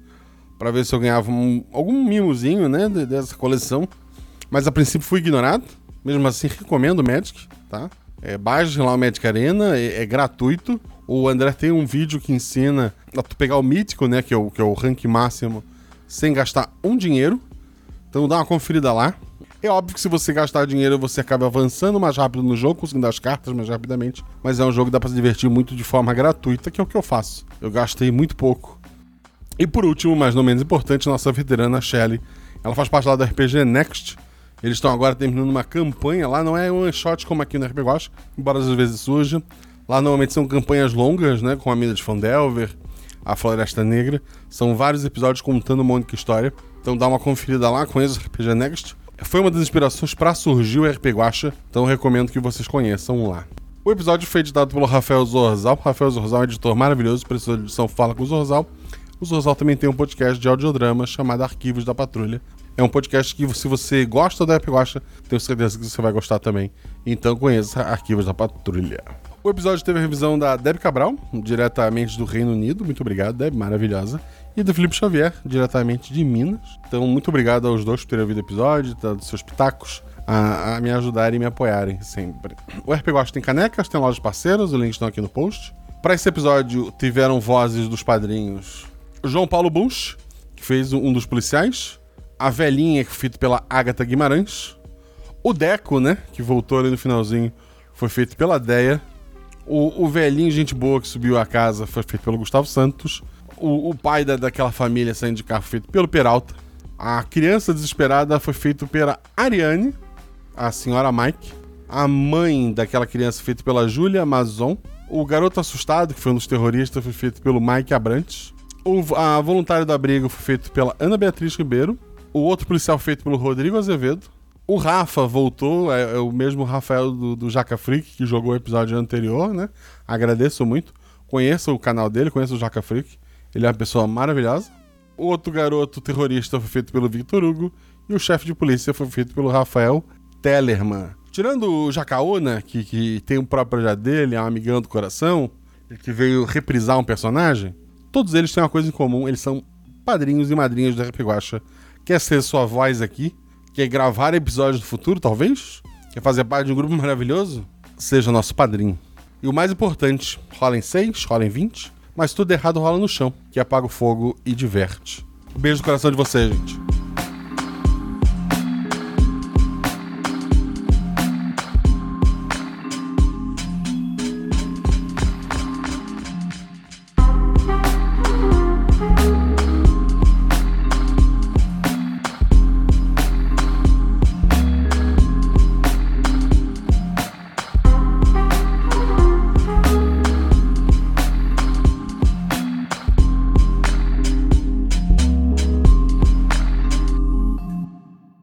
para ver se eu ganhava um, algum mimozinho, né, dessa coleção. Mas a princípio fui ignorado. Mesmo assim, recomendo o Magic, tá? É, lá o Magic Arena, é, é, gratuito. O André tem um vídeo que ensina a tu pegar o mítico, né, que é o, que é o rank máximo, sem gastar um dinheiro. Então dá uma conferida lá. É óbvio que se você gastar dinheiro, você acaba avançando mais rápido no jogo, conseguindo as cartas mais rapidamente. Mas é um jogo que dá pra se divertir muito de forma gratuita, que é o que eu faço. Eu gastei muito pouco. E por último, mas não menos importante, nossa veterana Shelly. Ela faz parte lá do RPG Next. Eles estão agora terminando uma campanha lá, não é um one shot como aqui no RPG Watch, embora às vezes surja. Lá normalmente são campanhas longas, né? Com a Mina de Fandelver, a Floresta Negra. São vários episódios contando uma única história. Então dá uma conferida lá, conheça o RPG Next. Foi uma das inspirações para surgir o RPG Guacha, então recomendo que vocês conheçam lá. O episódio foi editado pelo Rafael Zorzal. Rafael Zorzal é um editor maravilhoso, precisou de edição Fala com o Zorzal. o Zorzal também tem um podcast de audiodrama chamado Arquivos da Patrulha. É um podcast que, se você gosta da Epigosta, tenho certeza que você vai gostar também. Então conheça Arquivos da Patrulha. O episódio teve a revisão da Deb Cabral, diretamente do Reino Unido. Muito obrigado, Deb, maravilhosa. E do Felipe Xavier, diretamente de Minas. Então, muito obrigado aos dois por terem ouvido o episódio, dado seus pitacos, a, a me ajudarem e me apoiarem sempre. O RP Gosta tem canecas, tem lojas parceiras, os links estão aqui no post. Para esse episódio, tiveram vozes dos padrinhos João Paulo Bunch, que fez um dos policiais. A velhinha, que foi feito pela Agatha Guimarães. O Deco, né, que voltou ali no finalzinho, foi feito pela Deia. O, o velhinho, gente boa, que subiu a casa, foi feito pelo Gustavo Santos. O, o pai da, daquela família saindo de carro, feito pelo Peralta. A criança desesperada foi feito pela Ariane, a senhora Mike. A mãe daquela criança, feito pela Júlia Mazon. O garoto assustado, que foi um dos terroristas, foi feito pelo Mike Abrantes. O a voluntário do abrigo foi feito pela Ana Beatriz Ribeiro. O outro policial feito pelo Rodrigo Azevedo. O Rafa voltou, é, é o mesmo Rafael do, do Jaca Freak que jogou o episódio anterior, né? Agradeço muito. Conheça o canal dele, conheça o Jaca Freak. Ele é uma pessoa maravilhosa. O outro garoto terrorista foi feito pelo Victor Hugo. E o chefe de polícia foi feito pelo Rafael Tellerman. Tirando o Jacaúna, que, que tem um próprio projeto dele, é um amigão do coração, que veio reprisar um personagem, todos eles têm uma coisa em comum, eles são padrinhos e madrinhas do RP Guacha. Quer ser sua voz aqui? Quer gravar episódios do futuro, talvez? Quer fazer parte de um grupo maravilhoso? Seja nosso padrinho. E o mais importante, rola em 6, rola em 20, mas tudo errado rola no chão, que apaga o fogo e diverte. Um beijo no coração de vocês, gente.